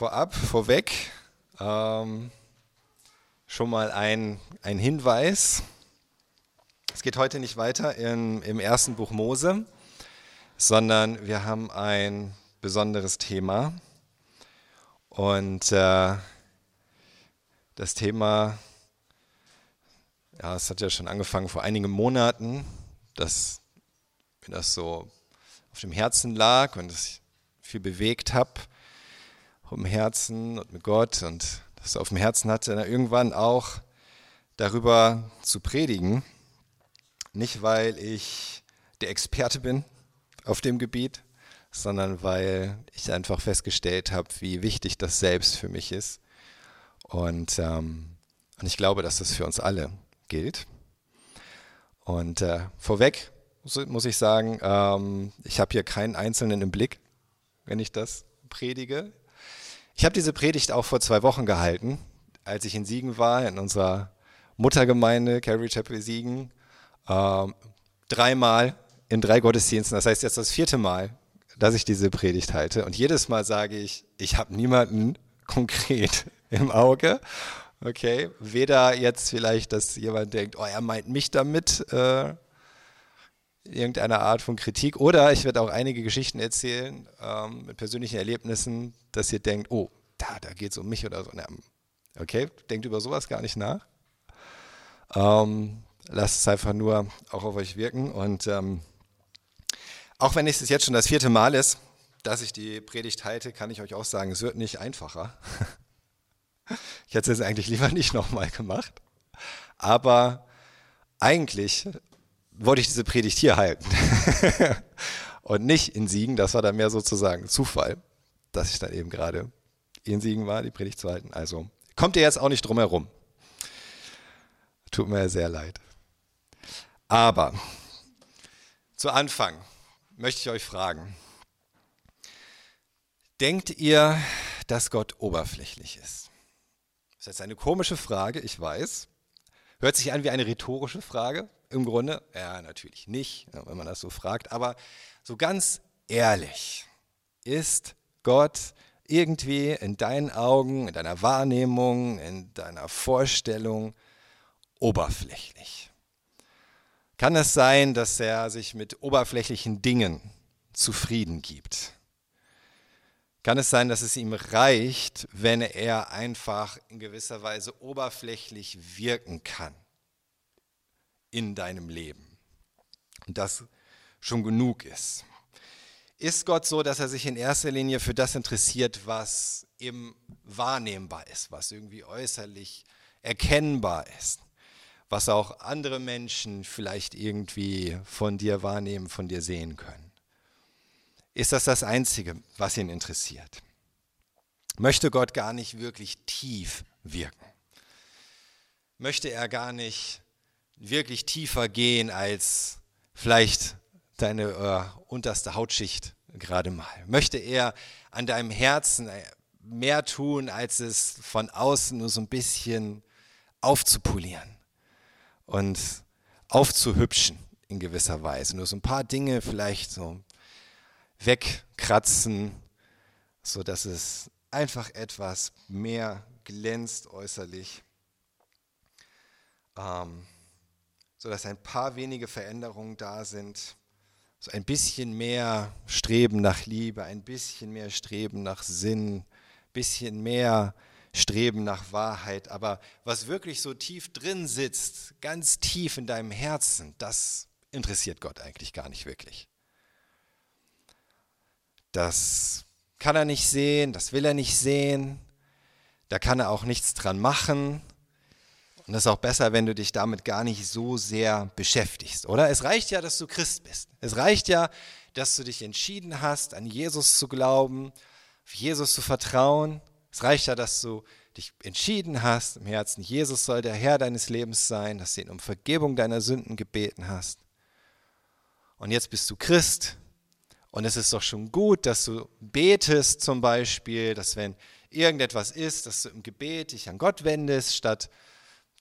vorab, vorweg, ähm, schon mal ein, ein Hinweis. Es geht heute nicht weiter in, im ersten Buch Mose, sondern wir haben ein besonderes Thema. Und äh, das Thema, ja, es hat ja schon angefangen vor einigen Monaten, dass mir das so auf dem Herzen lag und ich viel bewegt habe im Herzen und mit Gott und das auf dem Herzen hatte, irgendwann auch darüber zu predigen. Nicht, weil ich der Experte bin auf dem Gebiet, sondern weil ich einfach festgestellt habe, wie wichtig das selbst für mich ist. Und, ähm, und ich glaube, dass das für uns alle gilt. Und äh, vorweg muss ich sagen, ähm, ich habe hier keinen Einzelnen im Blick, wenn ich das predige. Ich habe diese Predigt auch vor zwei Wochen gehalten, als ich in Siegen war, in unserer Muttergemeinde, Calvary Chapel Siegen. Ähm, dreimal in drei Gottesdiensten. Das heißt jetzt das vierte Mal, dass ich diese Predigt halte. Und jedes Mal sage ich, ich habe niemanden konkret im Auge. Okay, weder jetzt vielleicht, dass jemand denkt, oh, er meint mich damit, äh, irgendeiner Art von Kritik. Oder ich werde auch einige Geschichten erzählen ähm, mit persönlichen Erlebnissen, dass ihr denkt, oh, da, da geht es um mich oder so. Okay, denkt über sowas gar nicht nach. Ähm, lasst es einfach nur auch auf euch wirken. Und ähm, auch wenn es jetzt schon das vierte Mal ist, dass ich die Predigt halte, kann ich euch auch sagen, es wird nicht einfacher. ich hätte es eigentlich lieber nicht nochmal gemacht. Aber eigentlich wollte ich diese Predigt hier halten und nicht in Siegen. Das war dann mehr sozusagen Zufall, dass ich dann eben gerade in Siegen war, die Predigt zu halten. Also kommt ihr jetzt auch nicht drum herum. Tut mir sehr leid. Aber zu Anfang möchte ich euch fragen, denkt ihr, dass Gott oberflächlich ist? Das ist jetzt eine komische Frage, ich weiß. Hört sich an wie eine rhetorische Frage, im Grunde, ja, natürlich nicht, wenn man das so fragt, aber so ganz ehrlich, ist Gott irgendwie in deinen Augen, in deiner Wahrnehmung, in deiner Vorstellung oberflächlich? Kann es sein, dass er sich mit oberflächlichen Dingen zufrieden gibt? Kann es sein, dass es ihm reicht, wenn er einfach in gewisser Weise oberflächlich wirken kann? In deinem Leben. Und das schon genug ist. Ist Gott so, dass er sich in erster Linie für das interessiert, was eben wahrnehmbar ist, was irgendwie äußerlich erkennbar ist, was auch andere Menschen vielleicht irgendwie von dir wahrnehmen, von dir sehen können? Ist das das Einzige, was ihn interessiert? Möchte Gott gar nicht wirklich tief wirken? Möchte er gar nicht wirklich tiefer gehen als vielleicht deine äh, unterste Hautschicht gerade mal. Möchte er an deinem Herzen äh, mehr tun, als es von außen nur so ein bisschen aufzupolieren und aufzuhübschen in gewisser Weise. Nur so ein paar Dinge vielleicht so wegkratzen, so dass es einfach etwas mehr glänzt äußerlich. Ähm, sodass ein paar wenige Veränderungen da sind. So ein bisschen mehr Streben nach Liebe, ein bisschen mehr Streben nach Sinn, ein bisschen mehr Streben nach Wahrheit. Aber was wirklich so tief drin sitzt, ganz tief in deinem Herzen, das interessiert Gott eigentlich gar nicht wirklich. Das kann er nicht sehen, das will er nicht sehen, da kann er auch nichts dran machen. Und das ist auch besser, wenn du dich damit gar nicht so sehr beschäftigst, oder? Es reicht ja, dass du Christ bist. Es reicht ja, dass du dich entschieden hast, an Jesus zu glauben, auf Jesus zu vertrauen. Es reicht ja, dass du dich entschieden hast im Herzen, Jesus soll der Herr deines Lebens sein, dass du ihn um Vergebung deiner Sünden gebeten hast. Und jetzt bist du Christ. Und es ist doch schon gut, dass du betest zum Beispiel, dass wenn irgendetwas ist, dass du im Gebet dich an Gott wendest, statt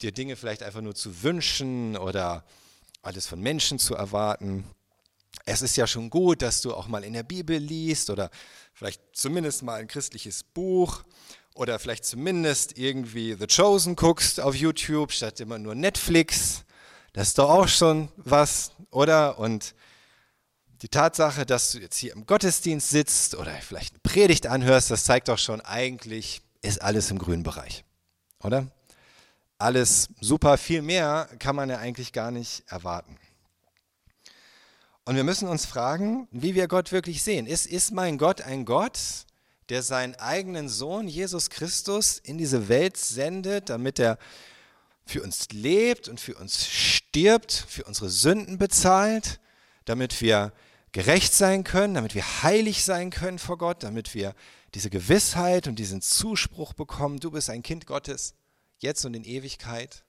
dir Dinge vielleicht einfach nur zu wünschen oder alles von Menschen zu erwarten. Es ist ja schon gut, dass du auch mal in der Bibel liest oder vielleicht zumindest mal ein christliches Buch oder vielleicht zumindest irgendwie The Chosen guckst auf YouTube statt immer nur Netflix. Das ist doch auch schon was, oder? Und die Tatsache, dass du jetzt hier im Gottesdienst sitzt oder vielleicht eine Predigt anhörst, das zeigt doch schon, eigentlich ist alles im grünen Bereich, oder? Alles super, viel mehr kann man ja eigentlich gar nicht erwarten. Und wir müssen uns fragen, wie wir Gott wirklich sehen. Ist, ist mein Gott ein Gott, der seinen eigenen Sohn Jesus Christus in diese Welt sendet, damit er für uns lebt und für uns stirbt, für unsere Sünden bezahlt, damit wir gerecht sein können, damit wir heilig sein können vor Gott, damit wir diese Gewissheit und diesen Zuspruch bekommen, du bist ein Kind Gottes, jetzt und in Ewigkeit.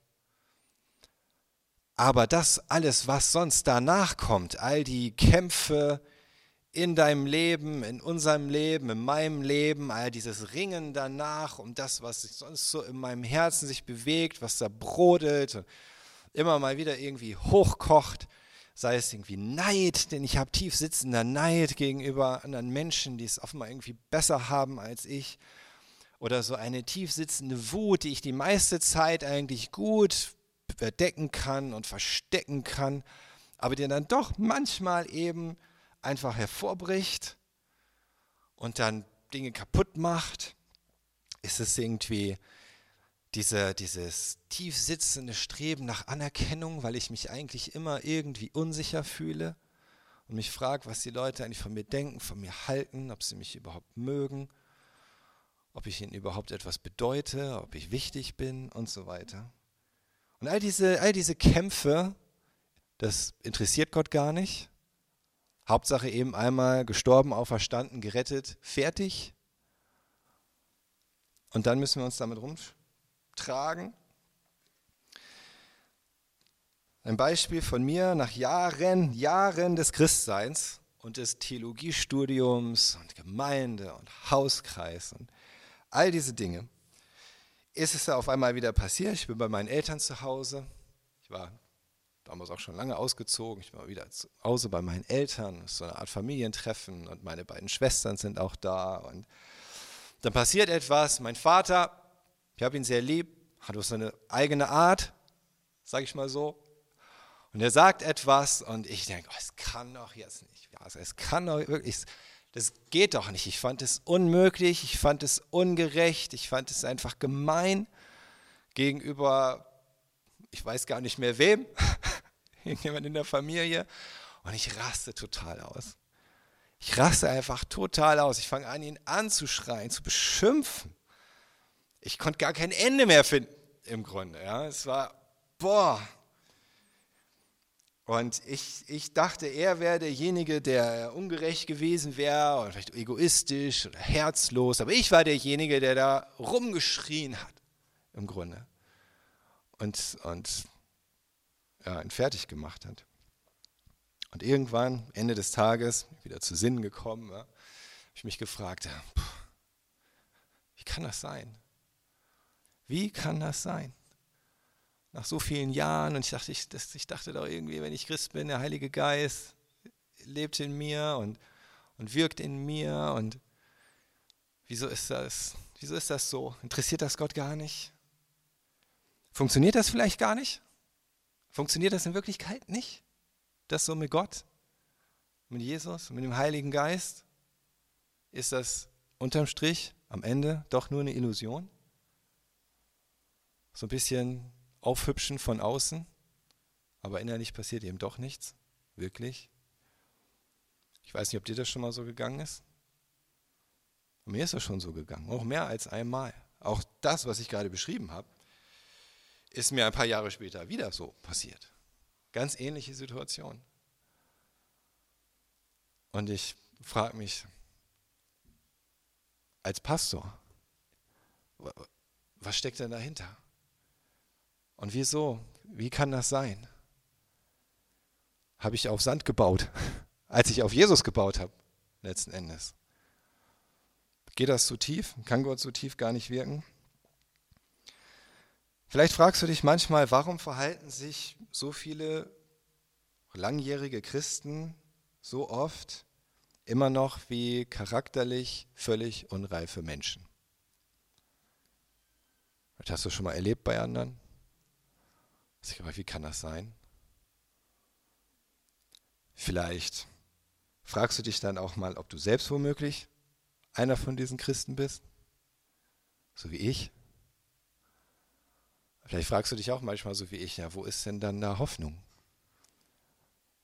Aber das alles, was sonst danach kommt, all die Kämpfe in deinem Leben, in unserem Leben, in meinem Leben, all dieses Ringen danach um das, was sonst so in meinem Herzen sich bewegt, was da brodelt, immer mal wieder irgendwie hochkocht, sei es irgendwie Neid, denn ich habe tief sitzender Neid gegenüber anderen Menschen, die es offenbar irgendwie besser haben als ich. Oder so eine tief sitzende Wut, die ich die meiste Zeit eigentlich gut verdecken kann und verstecken kann, aber die dann doch manchmal eben einfach hervorbricht und dann Dinge kaputt macht. Ist es irgendwie diese, dieses tief sitzende Streben nach Anerkennung, weil ich mich eigentlich immer irgendwie unsicher fühle und mich frage, was die Leute eigentlich von mir denken, von mir halten, ob sie mich überhaupt mögen, ob ich ihnen überhaupt etwas bedeute, ob ich wichtig bin und so weiter. Und all diese, all diese Kämpfe, das interessiert Gott gar nicht. Hauptsache eben einmal gestorben, auferstanden, gerettet, fertig. Und dann müssen wir uns damit rumschlagen tragen. Ein Beispiel von mir nach Jahren, Jahren des Christseins und des Theologiestudiums und Gemeinde und Hauskreis und all diese Dinge ist es auf einmal wieder passiert. Ich bin bei meinen Eltern zu Hause. Ich war damals auch schon lange ausgezogen. Ich war wieder zu Hause bei meinen Eltern. So eine Art Familientreffen und meine beiden Schwestern sind auch da. Und dann passiert etwas. Mein Vater ich habe ihn sehr lieb, hat auch seine eigene Art, sage ich mal so. Und er sagt etwas und ich denke, oh, es kann doch jetzt nicht. Ja, es kann doch wirklich, das geht doch nicht. Ich fand es unmöglich, ich fand es ungerecht, ich fand es einfach gemein gegenüber, ich weiß gar nicht mehr wem, irgendjemand in der Familie. Und ich raste total aus. Ich raste einfach total aus. Ich fange an, ihn anzuschreien, zu beschimpfen ich konnte gar kein Ende mehr finden im Grunde. Ja. Es war, boah. Und ich, ich dachte, er wäre derjenige, der ungerecht gewesen wäre oder vielleicht egoistisch oder herzlos. Aber ich war derjenige, der da rumgeschrien hat im Grunde. Und, und ja, ihn fertig gemacht hat. Und irgendwann, Ende des Tages, wieder zu Sinnen gekommen, ja, habe ich mich gefragt, ja, wie kann das sein? Wie kann das sein? Nach so vielen Jahren und ich dachte, ich, das, ich dachte doch irgendwie, wenn ich Christ bin, der Heilige Geist lebt in mir und, und wirkt in mir und wieso ist das? Wieso ist das so? Interessiert das Gott gar nicht? Funktioniert das vielleicht gar nicht? Funktioniert das in Wirklichkeit nicht? Das so mit Gott, mit Jesus, mit dem Heiligen Geist? Ist das unterm Strich am Ende doch nur eine Illusion? so ein bisschen aufhübschen von außen, aber innerlich passiert eben doch nichts, wirklich. Ich weiß nicht, ob dir das schon mal so gegangen ist. Mir ist das schon so gegangen, auch mehr als einmal. Auch das, was ich gerade beschrieben habe, ist mir ein paar Jahre später wieder so passiert. Ganz ähnliche Situation. Und ich frage mich, als Pastor, was steckt denn dahinter? Und wieso? Wie kann das sein? Habe ich auf Sand gebaut, als ich auf Jesus gebaut habe, letzten Endes. Geht das zu tief? Kann Gott so tief gar nicht wirken? Vielleicht fragst du dich manchmal, warum verhalten sich so viele langjährige Christen so oft immer noch wie charakterlich völlig unreife Menschen. Das hast du schon mal erlebt bei anderen? Ich glaube, wie kann das sein? Vielleicht fragst du dich dann auch mal, ob du selbst womöglich einer von diesen Christen bist, so wie ich. Vielleicht fragst du dich auch manchmal so wie ich, ja, wo ist denn dann da Hoffnung?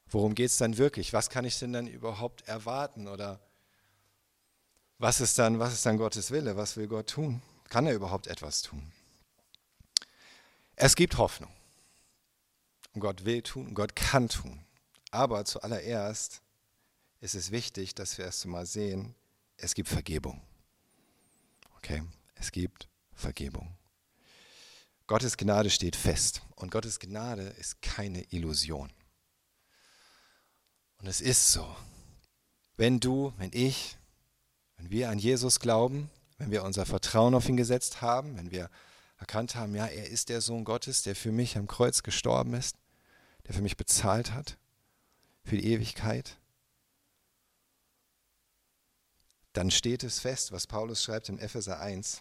Worum geht es dann wirklich? Was kann ich denn dann überhaupt erwarten? Oder was ist dann, was ist dann Gottes Wille? Was will Gott tun? Kann er überhaupt etwas tun? Es gibt Hoffnung. Und Gott will tun, und Gott kann tun. Aber zuallererst ist es wichtig, dass wir erst einmal sehen, es gibt Vergebung. Okay, es gibt Vergebung. Gottes Gnade steht fest und Gottes Gnade ist keine Illusion. Und es ist so, wenn du, wenn ich, wenn wir an Jesus glauben, wenn wir unser Vertrauen auf ihn gesetzt haben, wenn wir erkannt haben, ja, er ist der Sohn Gottes, der für mich am Kreuz gestorben ist, der für mich bezahlt hat, für die Ewigkeit, dann steht es fest, was Paulus schreibt in Epheser 1,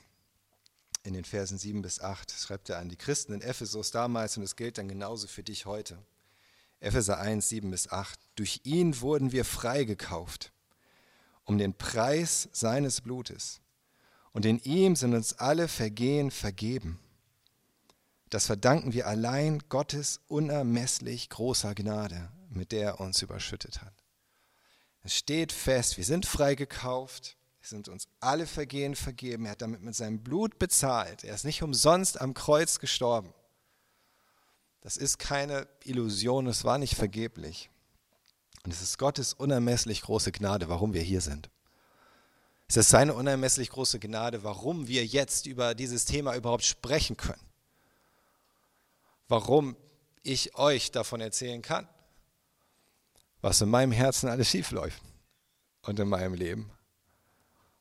in den Versen 7 bis 8, schreibt er an die Christen in Ephesus damals und es gilt dann genauso für dich heute. Epheser 1, 7 bis 8. Durch ihn wurden wir freigekauft, um den Preis seines Blutes. Und in ihm sind uns alle Vergehen vergeben. Das verdanken wir allein Gottes unermesslich großer Gnade, mit der er uns überschüttet hat. Es steht fest, wir sind freigekauft, es sind uns alle Vergehen vergeben. Er hat damit mit seinem Blut bezahlt. Er ist nicht umsonst am Kreuz gestorben. Das ist keine Illusion, es war nicht vergeblich. Und es ist Gottes unermesslich große Gnade, warum wir hier sind. Es ist seine unermesslich große Gnade, warum wir jetzt über dieses Thema überhaupt sprechen können. Warum ich euch davon erzählen kann was in meinem Herzen alles schief läuft und in meinem Leben.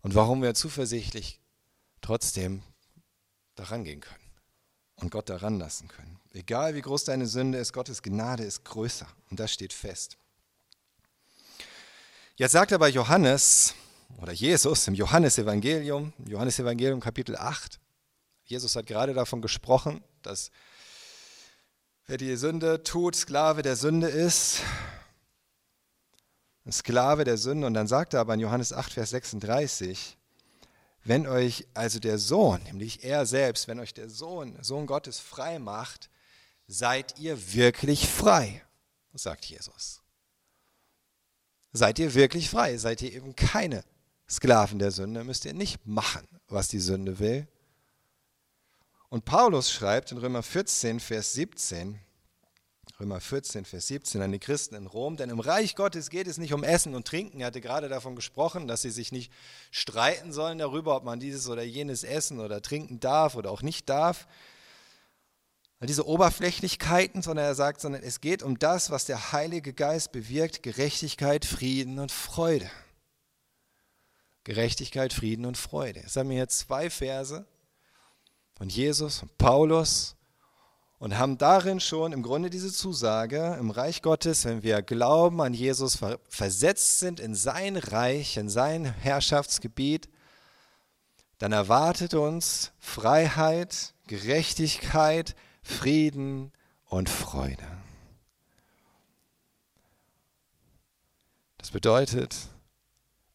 Und warum wir zuversichtlich trotzdem daran gehen können und Gott daran lassen können. Egal wie groß deine Sünde ist, Gottes Gnade ist größer und das steht fest. Jetzt sagt aber Johannes oder Jesus im Johannesevangelium, Johannesevangelium Kapitel 8, Jesus hat gerade davon gesprochen, dass wer die Sünde tut, Sklave der Sünde ist Sklave der Sünde. Und dann sagt er aber in Johannes 8, Vers 36, wenn euch also der Sohn, nämlich er selbst, wenn euch der Sohn, Sohn Gottes frei macht, seid ihr wirklich frei, sagt Jesus. Seid ihr wirklich frei? Seid ihr eben keine Sklaven der Sünde? Müsst ihr nicht machen, was die Sünde will. Und Paulus schreibt in Römer 14, Vers 17, Römer 14, Vers 17 an die Christen in Rom. Denn im Reich Gottes geht es nicht um Essen und Trinken. Er hatte gerade davon gesprochen, dass sie sich nicht streiten sollen darüber, ob man dieses oder jenes essen oder trinken darf oder auch nicht darf. Diese Oberflächlichkeiten, sondern er sagt, sondern es geht um das, was der Heilige Geist bewirkt, Gerechtigkeit, Frieden und Freude. Gerechtigkeit, Frieden und Freude. Es haben wir hier zwei Verse von Jesus, von Paulus, und haben darin schon im Grunde diese Zusage im Reich Gottes, wenn wir glauben an Jesus, versetzt sind in sein Reich, in sein Herrschaftsgebiet, dann erwartet uns Freiheit, Gerechtigkeit, Frieden und Freude. Das bedeutet,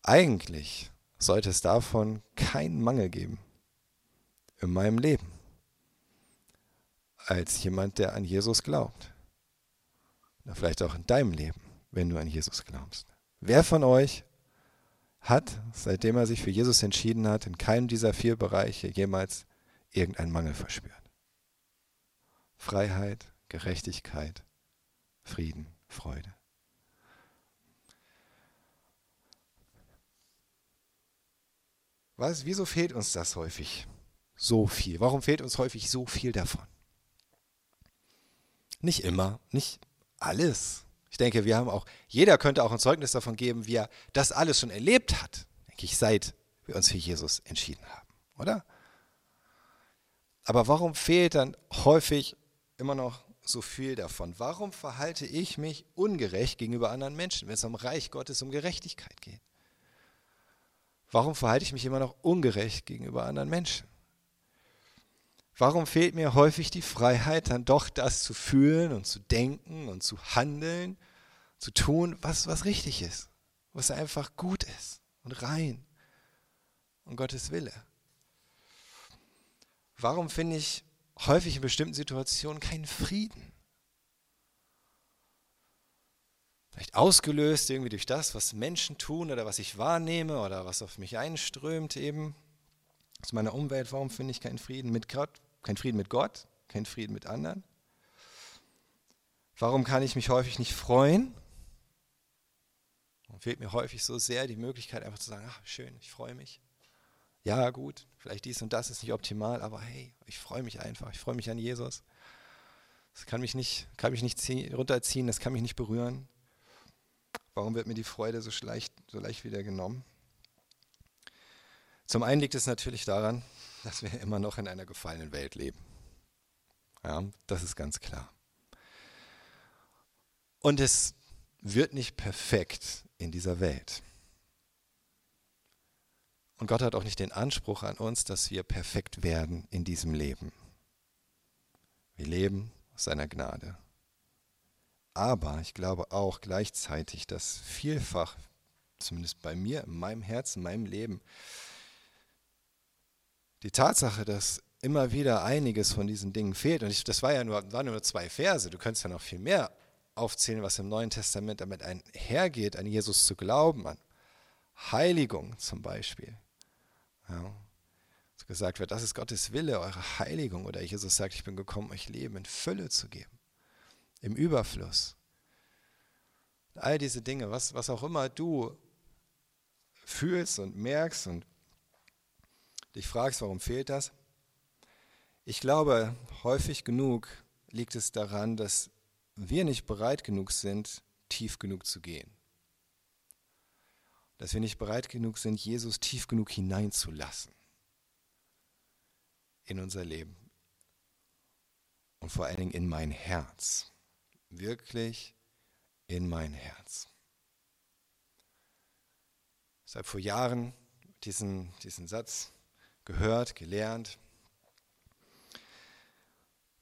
eigentlich sollte es davon keinen Mangel geben in meinem Leben als jemand, der an Jesus glaubt. Oder vielleicht auch in deinem Leben, wenn du an Jesus glaubst. Wer von euch hat, seitdem er sich für Jesus entschieden hat, in keinem dieser vier Bereiche jemals irgendeinen Mangel verspürt? Freiheit, Gerechtigkeit, Frieden, Freude. Was, wieso fehlt uns das häufig so viel? Warum fehlt uns häufig so viel davon? Nicht immer, nicht alles. Ich denke, wir haben auch, jeder könnte auch ein Zeugnis davon geben, wie er das alles schon erlebt hat, denke ich, seit wir uns für Jesus entschieden haben, oder? Aber warum fehlt dann häufig immer noch so viel davon? Warum verhalte ich mich ungerecht gegenüber anderen Menschen, wenn es um Reich Gottes, um Gerechtigkeit geht? Warum verhalte ich mich immer noch ungerecht gegenüber anderen Menschen? Warum fehlt mir häufig die Freiheit, dann doch das zu fühlen und zu denken und zu handeln, zu tun, was, was richtig ist, was einfach gut ist und rein und Gottes Wille? Warum finde ich häufig in bestimmten Situationen keinen Frieden? Vielleicht ausgelöst irgendwie durch das, was Menschen tun oder was ich wahrnehme oder was auf mich einströmt eben aus meiner Umwelt. Warum finde ich keinen Frieden mit Gott? Kein Frieden mit Gott, kein Frieden mit anderen. Warum kann ich mich häufig nicht freuen? Und fehlt mir häufig so sehr die Möglichkeit, einfach zu sagen, ach schön, ich freue mich. Ja, gut, vielleicht dies und das ist nicht optimal, aber hey, ich freue mich einfach, ich freue mich an Jesus. Das kann mich nicht, kann mich nicht ziehen, runterziehen, das kann mich nicht berühren. Warum wird mir die Freude so leicht, so leicht wieder genommen? Zum einen liegt es natürlich daran, dass wir immer noch in einer gefallenen Welt leben. Ja, das ist ganz klar. Und es wird nicht perfekt in dieser Welt. Und Gott hat auch nicht den Anspruch an uns, dass wir perfekt werden in diesem Leben. Wir leben aus seiner Gnade. Aber ich glaube auch gleichzeitig, dass vielfach, zumindest bei mir, in meinem Herzen, in meinem Leben, die Tatsache, dass immer wieder einiges von diesen Dingen fehlt, und ich, das war ja nur, waren nur zwei Verse, du könntest ja noch viel mehr aufzählen, was im Neuen Testament damit einhergeht, an Jesus zu glauben, an Heiligung zum Beispiel. Ja. So gesagt wird, das ist Gottes Wille, eure Heiligung. Oder Jesus sagt, ich bin gekommen, euch Leben in Fülle zu geben, im Überfluss. All diese Dinge, was, was auch immer du fühlst und merkst und dich fragst, warum fehlt das? Ich glaube, häufig genug liegt es daran, dass wir nicht bereit genug sind, tief genug zu gehen. Dass wir nicht bereit genug sind, Jesus tief genug hineinzulassen in unser Leben und vor allen Dingen in mein Herz. Wirklich in mein Herz. Habe vor Jahren diesen, diesen Satz gehört, gelernt.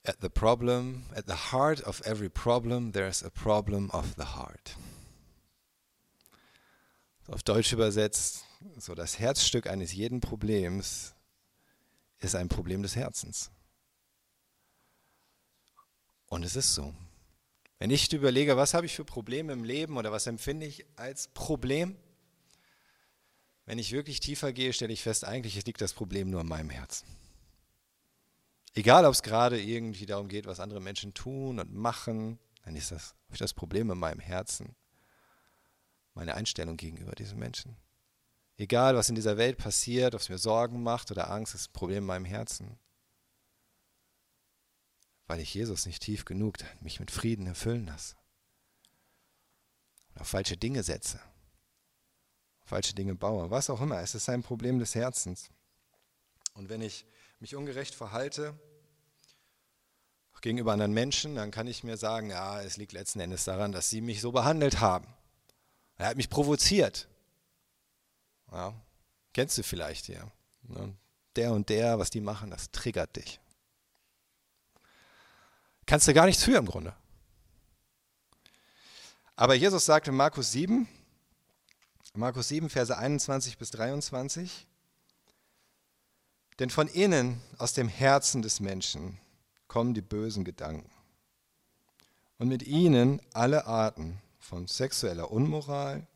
At the problem, at the heart of every problem, there's a problem of the heart. Auf Deutsch übersetzt, so das Herzstück eines jeden Problems ist ein Problem des Herzens. Und es ist so. Wenn ich überlege, was habe ich für Probleme im Leben oder was empfinde ich als Problem, wenn ich wirklich tiefer gehe, stelle ich fest, eigentlich liegt das Problem nur in meinem Herzen. Egal, ob es gerade irgendwie darum geht, was andere Menschen tun und machen, dann ist das, das Problem in meinem Herzen, meine Einstellung gegenüber diesen Menschen. Egal, was in dieser Welt passiert, ob es mir Sorgen macht oder Angst, ist ein Problem in meinem Herzen. Weil ich Jesus nicht tief genug mich mit Frieden erfüllen lasse. Und auf falsche Dinge setze falsche Dinge baue, was auch immer. Es ist ein Problem des Herzens. Und wenn ich mich ungerecht verhalte, gegenüber anderen Menschen, dann kann ich mir sagen, ja, es liegt letzten Endes daran, dass sie mich so behandelt haben. Er hat mich provoziert. Ja, kennst du vielleicht hier. Ne? Der und der, was die machen, das triggert dich. Kannst du gar nichts für im Grunde. Aber Jesus sagte in Markus 7, Markus 7, Verse 21 bis 23. Denn von innen, aus dem Herzen des Menschen, kommen die bösen Gedanken. Und mit ihnen alle Arten von sexueller Unmoral,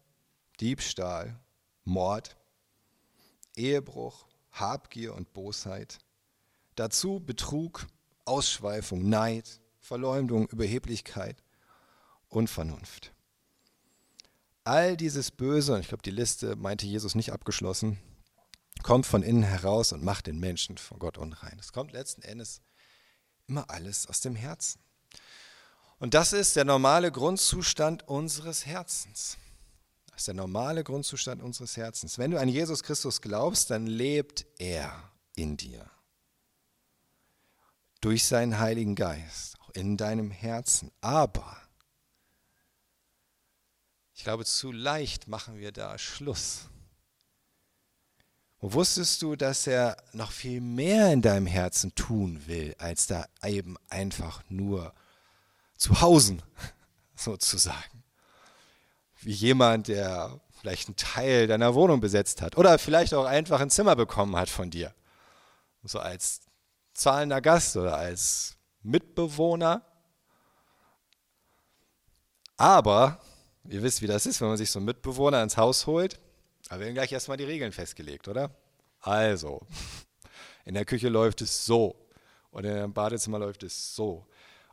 Diebstahl, Mord, Ehebruch, Habgier und Bosheit. Dazu Betrug, Ausschweifung, Neid, Verleumdung, Überheblichkeit, Unvernunft. All dieses Böse, und ich glaube, die Liste meinte Jesus nicht abgeschlossen, kommt von innen heraus und macht den Menschen vor Gott unrein. Es kommt letzten Endes immer alles aus dem Herzen. Und das ist der normale Grundzustand unseres Herzens. Das ist der normale Grundzustand unseres Herzens. Wenn du an Jesus Christus glaubst, dann lebt er in dir. Durch seinen Heiligen Geist, auch in deinem Herzen. Aber Ich glaube, zu leicht machen wir da Schluss. Und wusstest du, dass er noch viel mehr in deinem Herzen tun will, als da eben einfach nur zu Hause sozusagen? Wie jemand, der vielleicht einen Teil deiner Wohnung besetzt hat oder vielleicht auch einfach ein Zimmer bekommen hat von dir. So als zahlender Gast oder als Mitbewohner. Aber, ihr wisst, wie das ist, wenn man sich so einen Mitbewohner ins Haus holt. Da werden gleich erstmal die Regeln festgelegt, oder? Also, in der Küche läuft es so und im Badezimmer läuft es so.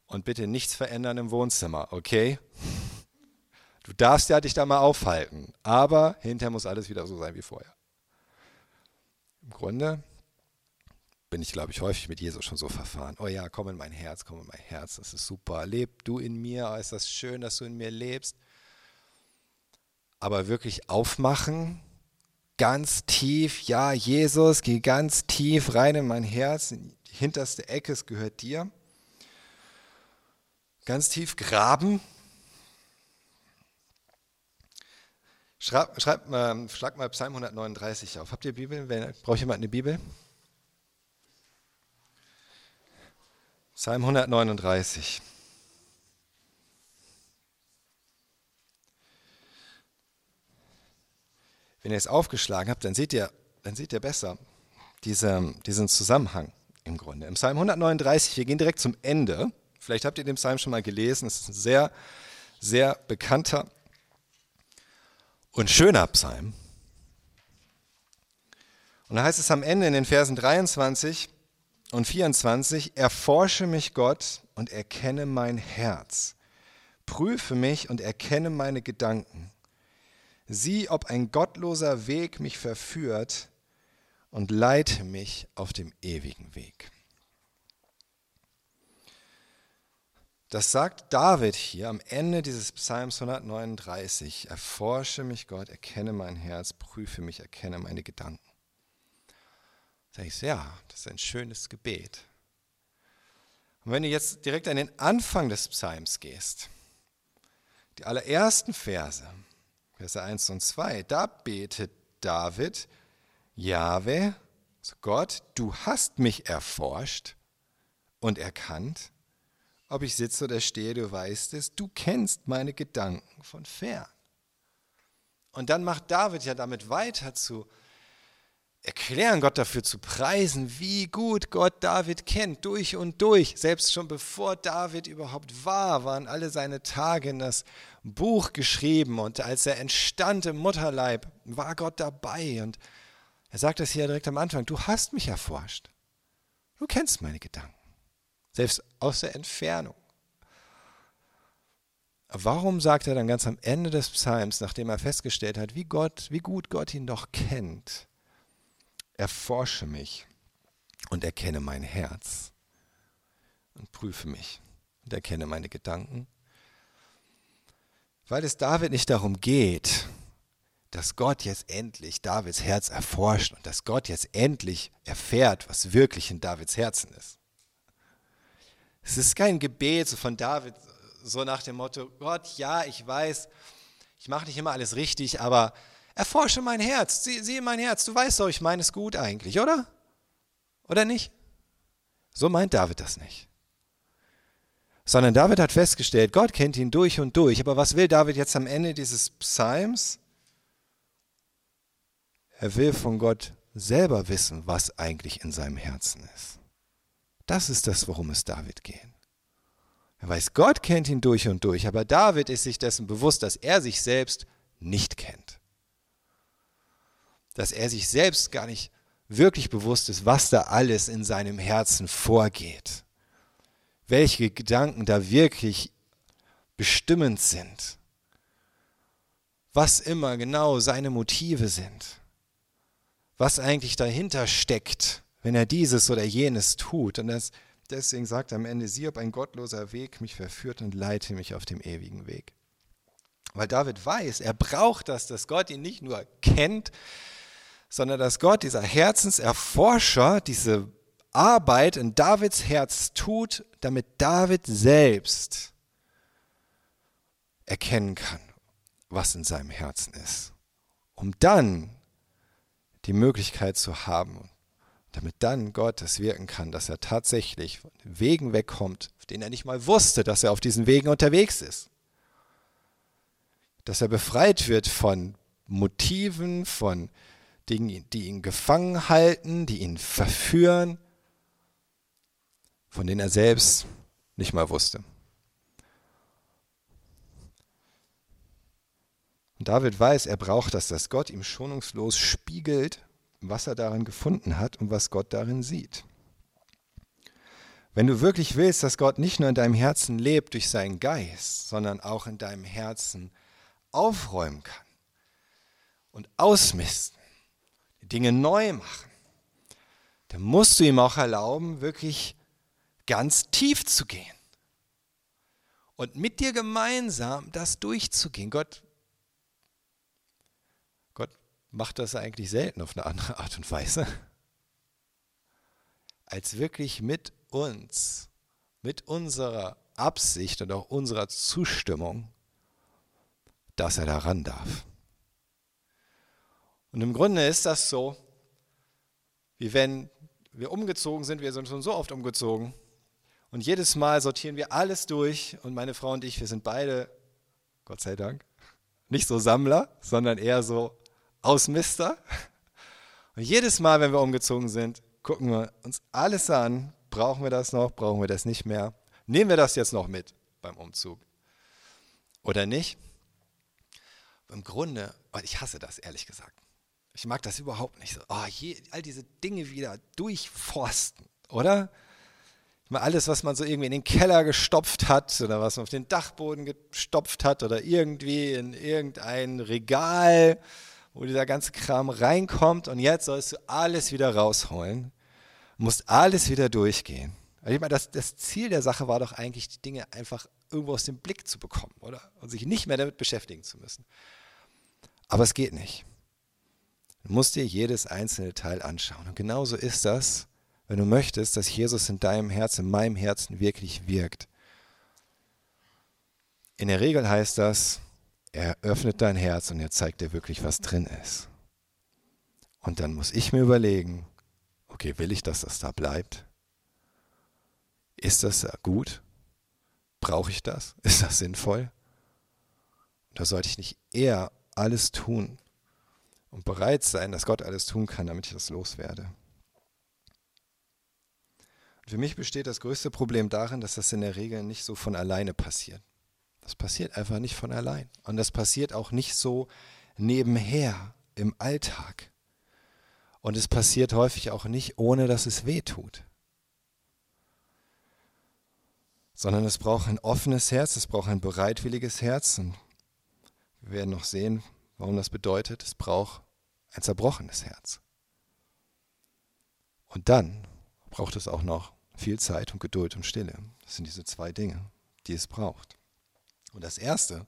Und bitte nichts verändern im Wohnzimmer, okay? Du darfst ja dich da mal aufhalten, aber hinterher muss alles wieder so sein wie vorher. Im Grunde bin ich, glaube ich, häufig mit Jesus schon so verfahren. Oh ja, komm in mein Herz, komm in mein Herz, das ist super. Leb du in mir, oh, ist das schön, dass du in mir lebst. Aber wirklich aufmachen, ganz tief, ja, Jesus, geh ganz tief rein in mein Herz, in die hinterste Ecke, es gehört dir. Ganz tief graben, Schreib, schreib mal, schlag mal Psalm 139 auf. Habt ihr Bibel? Braucht jemand eine Bibel? Psalm 139. Wenn ihr es aufgeschlagen habt, dann seht ihr, dann seht ihr besser diese, diesen Zusammenhang im Grunde. Im Psalm 139, wir gehen direkt zum Ende. Vielleicht habt ihr den Psalm schon mal gelesen. Es ist ein sehr, sehr bekannter und schöner Psalm. Und da heißt es am Ende in den Versen 23 und 24, erforsche mich Gott und erkenne mein Herz. Prüfe mich und erkenne meine Gedanken. Sieh, ob ein gottloser Weg mich verführt und leite mich auf dem ewigen Weg. Das sagt David hier am Ende dieses Psalms 139. Erforsche mich, Gott, erkenne mein Herz, prüfe mich, erkenne meine Gedanken. Da sage ich, ja, das ist ein schönes Gebet. Und wenn du jetzt direkt an den Anfang des Psalms gehst, die allerersten Verse, Verse 1 und 2, da betet David, Jahwe, also Gott, du hast mich erforscht und erkannt ob ich sitze oder stehe, du weißt es, du kennst meine Gedanken von fern. Und dann macht David ja damit weiter zu erklären, Gott dafür zu preisen, wie gut Gott David kennt, durch und durch. Selbst schon bevor David überhaupt war, waren alle seine Tage in das Buch geschrieben und als er entstand im Mutterleib, war Gott dabei. Und er sagt das hier direkt am Anfang, du hast mich erforscht. Du kennst meine Gedanken selbst aus der Entfernung. Warum sagt er dann ganz am Ende des Psalms, nachdem er festgestellt hat, wie Gott, wie gut Gott ihn doch kennt, erforsche mich und erkenne mein Herz und prüfe mich und erkenne meine Gedanken? Weil es David nicht darum geht, dass Gott jetzt endlich Davids Herz erforscht und dass Gott jetzt endlich erfährt, was wirklich in Davids Herzen ist. Es ist kein Gebet von David, so nach dem Motto, Gott, ja, ich weiß, ich mache nicht immer alles richtig, aber erforsche mein Herz, sieh, siehe mein Herz, du weißt doch, ich meine es gut eigentlich, oder? Oder nicht? So meint David das nicht. Sondern David hat festgestellt, Gott kennt ihn durch und durch. Aber was will David jetzt am Ende dieses Psalms? Er will von Gott selber wissen, was eigentlich in seinem Herzen ist. Das ist das, worum es David geht. Er weiß, Gott kennt ihn durch und durch, aber David ist sich dessen bewusst, dass er sich selbst nicht kennt. Dass er sich selbst gar nicht wirklich bewusst ist, was da alles in seinem Herzen vorgeht. Welche Gedanken da wirklich bestimmend sind. Was immer genau seine Motive sind. Was eigentlich dahinter steckt wenn er dieses oder jenes tut. Und das, deswegen sagt er am Ende, sieh, ob ein gottloser Weg mich verführt und leite mich auf dem ewigen Weg. Weil David weiß, er braucht das, dass Gott ihn nicht nur kennt, sondern dass Gott, dieser Herzenserforscher, diese Arbeit in Davids Herz tut, damit David selbst erkennen kann, was in seinem Herzen ist. Um dann die Möglichkeit zu haben, damit dann Gott es wirken kann, dass er tatsächlich von Wegen wegkommt, auf denen er nicht mal wusste, dass er auf diesen Wegen unterwegs ist. Dass er befreit wird von Motiven, von Dingen, die ihn gefangen halten, die ihn verführen, von denen er selbst nicht mal wusste. Und David weiß, er braucht das, dass Gott ihm schonungslos spiegelt, was er darin gefunden hat und was Gott darin sieht. Wenn du wirklich willst, dass Gott nicht nur in deinem Herzen lebt durch seinen Geist, sondern auch in deinem Herzen aufräumen kann und ausmisten, die Dinge neu machen, dann musst du ihm auch erlauben, wirklich ganz tief zu gehen und mit dir gemeinsam das durchzugehen. Gott macht das eigentlich selten auf eine andere Art und Weise, als wirklich mit uns, mit unserer Absicht und auch unserer Zustimmung, dass er daran darf. Und im Grunde ist das so, wie wenn wir umgezogen sind, wir sind schon so oft umgezogen und jedes Mal sortieren wir alles durch und meine Frau und ich, wir sind beide, Gott sei Dank, nicht so Sammler, sondern eher so Ausmister. Und jedes Mal, wenn wir umgezogen sind, gucken wir uns alles an. Brauchen wir das noch? Brauchen wir das nicht mehr? Nehmen wir das jetzt noch mit beim Umzug? Oder nicht? Im Grunde, und ich hasse das ehrlich gesagt. Ich mag das überhaupt nicht so. Oh, je, all diese Dinge wieder durchforsten, oder? Alles, was man so irgendwie in den Keller gestopft hat oder was man auf den Dachboden gestopft hat oder irgendwie in irgendein Regal wo dieser ganze Kram reinkommt und jetzt sollst du alles wieder rausholen, musst alles wieder durchgehen. Also ich meine, das, das Ziel der Sache war doch eigentlich, die Dinge einfach irgendwo aus dem Blick zu bekommen, oder? Und sich nicht mehr damit beschäftigen zu müssen. Aber es geht nicht. Du musst dir jedes einzelne Teil anschauen. Und genauso ist das, wenn du möchtest, dass Jesus in deinem Herzen, in meinem Herzen wirklich wirkt. In der Regel heißt das, er öffnet dein Herz und er zeigt dir wirklich, was drin ist. Und dann muss ich mir überlegen, okay, will ich, dass das da bleibt? Ist das gut? Brauche ich das? Ist das sinnvoll? Da sollte ich nicht eher alles tun und bereit sein, dass Gott alles tun kann, damit ich das loswerde. Für mich besteht das größte Problem darin, dass das in der Regel nicht so von alleine passiert. Das passiert einfach nicht von allein. Und das passiert auch nicht so nebenher im Alltag. Und es passiert häufig auch nicht, ohne dass es weh tut. Sondern es braucht ein offenes Herz, es braucht ein bereitwilliges Herz. Und wir werden noch sehen, warum das bedeutet. Es braucht ein zerbrochenes Herz. Und dann braucht es auch noch viel Zeit und Geduld und Stille. Das sind diese zwei Dinge, die es braucht. Und das Erste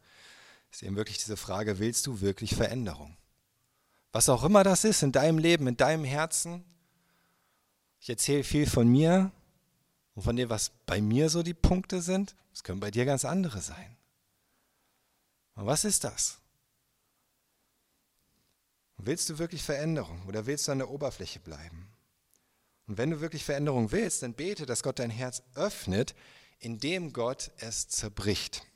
ist eben wirklich diese Frage, willst du wirklich Veränderung? Was auch immer das ist in deinem Leben, in deinem Herzen. Ich erzähle viel von mir und von dem, was bei mir so die Punkte sind. Es können bei dir ganz andere sein. Und was ist das? Willst du wirklich Veränderung oder willst du an der Oberfläche bleiben? Und wenn du wirklich Veränderung willst, dann bete, dass Gott dein Herz öffnet, indem Gott es zerbricht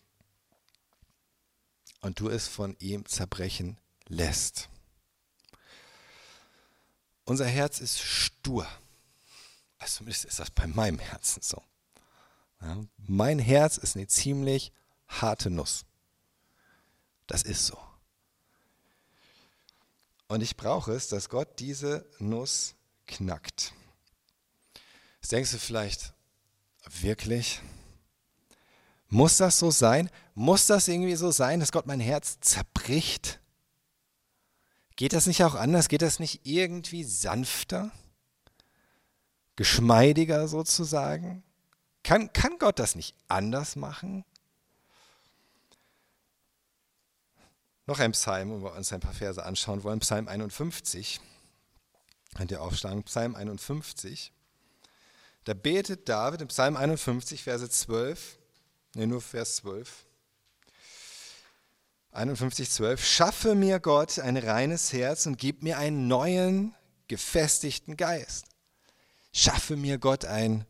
und du es von ihm zerbrechen lässt. Unser Herz ist stur. Also zumindest ist das bei meinem Herzen so. Ja, mein Herz ist eine ziemlich harte Nuss. Das ist so. Und ich brauche es, dass Gott diese Nuss knackt. Jetzt denkst du vielleicht, wirklich? Muss das so sein? Muss das irgendwie so sein, dass Gott mein Herz zerbricht? Geht das nicht auch anders? Geht das nicht irgendwie sanfter? Geschmeidiger sozusagen? Kann, kann Gott das nicht anders machen? Noch ein Psalm, wo wir uns ein paar Verse anschauen wollen. Psalm 51. Könnt ihr aufschlagen? Psalm 51. Da betet David im Psalm 51, Verse 12 Nee, nur Vers 12. 51,12 Schaffe mir Gott ein reines Herz und gib mir einen neuen, gefestigten Geist. Schaffe mir Gott ein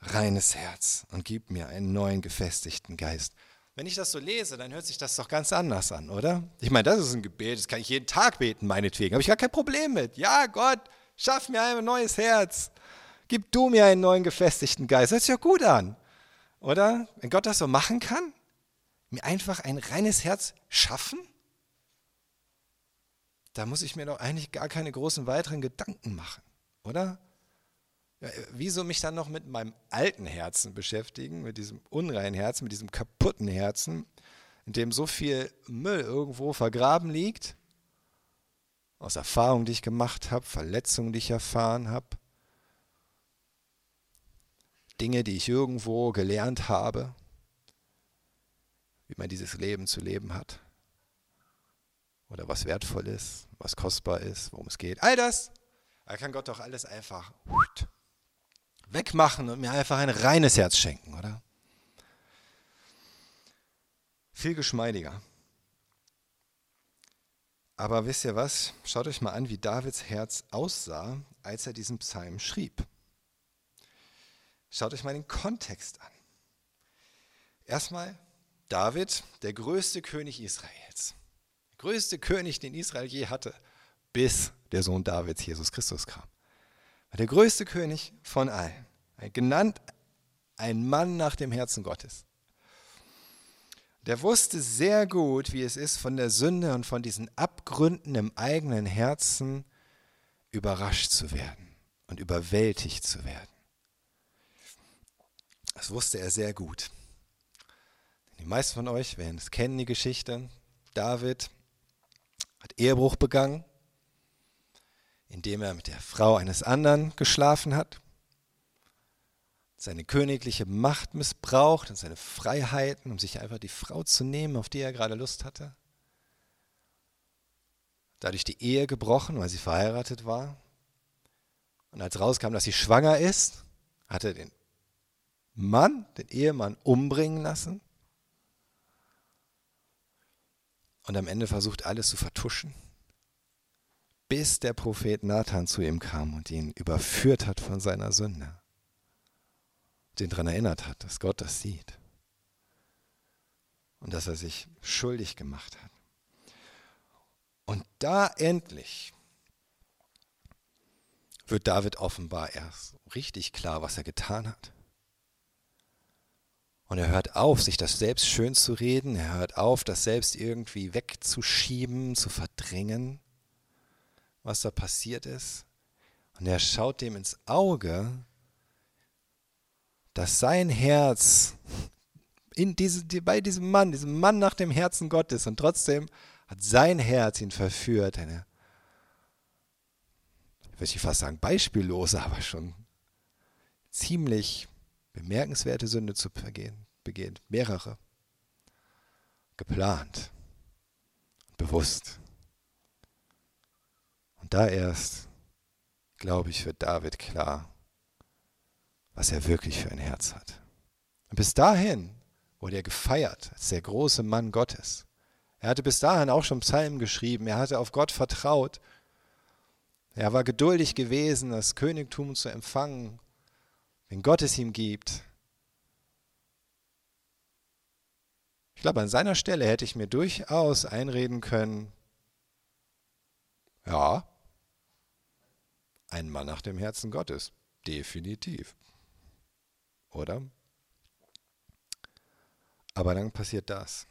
reines Herz und gib mir einen neuen, gefestigten Geist. Wenn ich das so lese, dann hört sich das doch ganz anders an, oder? Ich meine, das ist ein Gebet, das kann ich jeden Tag beten, meinetwegen. Habe ich gar kein Problem mit. Ja, Gott, schaff mir ein neues Herz. Gib du mir einen neuen, gefestigten Geist. Das hört sich ja gut an, oder? Wenn Gott das so machen kann, mir einfach ein reines Herz schaffen, da muss ich mir doch eigentlich gar keine großen weiteren Gedanken machen, oder? Wieso mich dann noch mit meinem alten Herzen beschäftigen, mit diesem unreinen Herzen, mit diesem kaputten Herzen, in dem so viel Müll irgendwo vergraben liegt, aus Erfahrungen, die ich gemacht habe, Verletzungen, die ich erfahren habe, Dinge, die ich irgendwo gelernt habe, wie man dieses Leben zu leben hat. Oder was wertvoll ist, was kostbar ist, worum es geht. All das, da kann Gott doch alles einfach wegmachen und mir einfach ein reines Herz schenken, oder? Viel geschmeidiger. Aber wisst ihr was? Schaut euch mal an, wie Davids Herz aussah, als er diesen Psalm schrieb. Schaut euch mal den Kontext an. Erstmal David, der größte König Israels. Der größte König, den Israel je hatte, bis der Sohn Davids, Jesus Christus, kam war der größte König von allen. Genannt ein Mann nach dem Herzen Gottes. Der wusste sehr gut, wie es ist, von der Sünde und von diesen Abgründen im eigenen Herzen überrascht zu werden und überwältigt zu werden. Das wusste er sehr gut. Die meisten von euch werden es kennen, die Geschichte. David hat Ehebruch begangen indem er mit der Frau eines anderen geschlafen hat, seine königliche Macht missbraucht und seine Freiheiten, um sich einfach die Frau zu nehmen, auf die er gerade Lust hatte. Dadurch die Ehe gebrochen, weil sie verheiratet war. Und als rauskam, dass sie schwanger ist, hat er den Mann, den Ehemann, umbringen lassen. Und am Ende versucht, alles zu vertuschen bis der Prophet Nathan zu ihm kam und ihn überführt hat von seiner Sünde. Den daran erinnert hat, dass Gott das sieht. Und dass er sich schuldig gemacht hat. Und da endlich wird David offenbar erst richtig klar, was er getan hat. Und er hört auf, sich das selbst schön zu reden. Er hört auf, das selbst irgendwie wegzuschieben, zu verdrängen was da passiert ist. Und er schaut dem ins Auge, dass sein Herz in diese, bei diesem Mann, diesem Mann nach dem Herzen Gottes, und trotzdem hat sein Herz ihn verführt, eine, ich würde fast sagen, beispiellose, aber schon ziemlich bemerkenswerte Sünde zu begehen, begehen. Mehrere. Geplant. Bewusst. Und da erst, glaube ich, wird David klar, was er wirklich für ein Herz hat. Und bis dahin wurde er gefeiert als der große Mann Gottes. Er hatte bis dahin auch schon Psalmen geschrieben, er hatte auf Gott vertraut. Er war geduldig gewesen, das Königtum zu empfangen, wenn Gott es ihm gibt. Ich glaube, an seiner Stelle hätte ich mir durchaus einreden können, ja, ein Mann nach dem Herzen Gottes. Definitiv. Oder? Aber dann passiert das.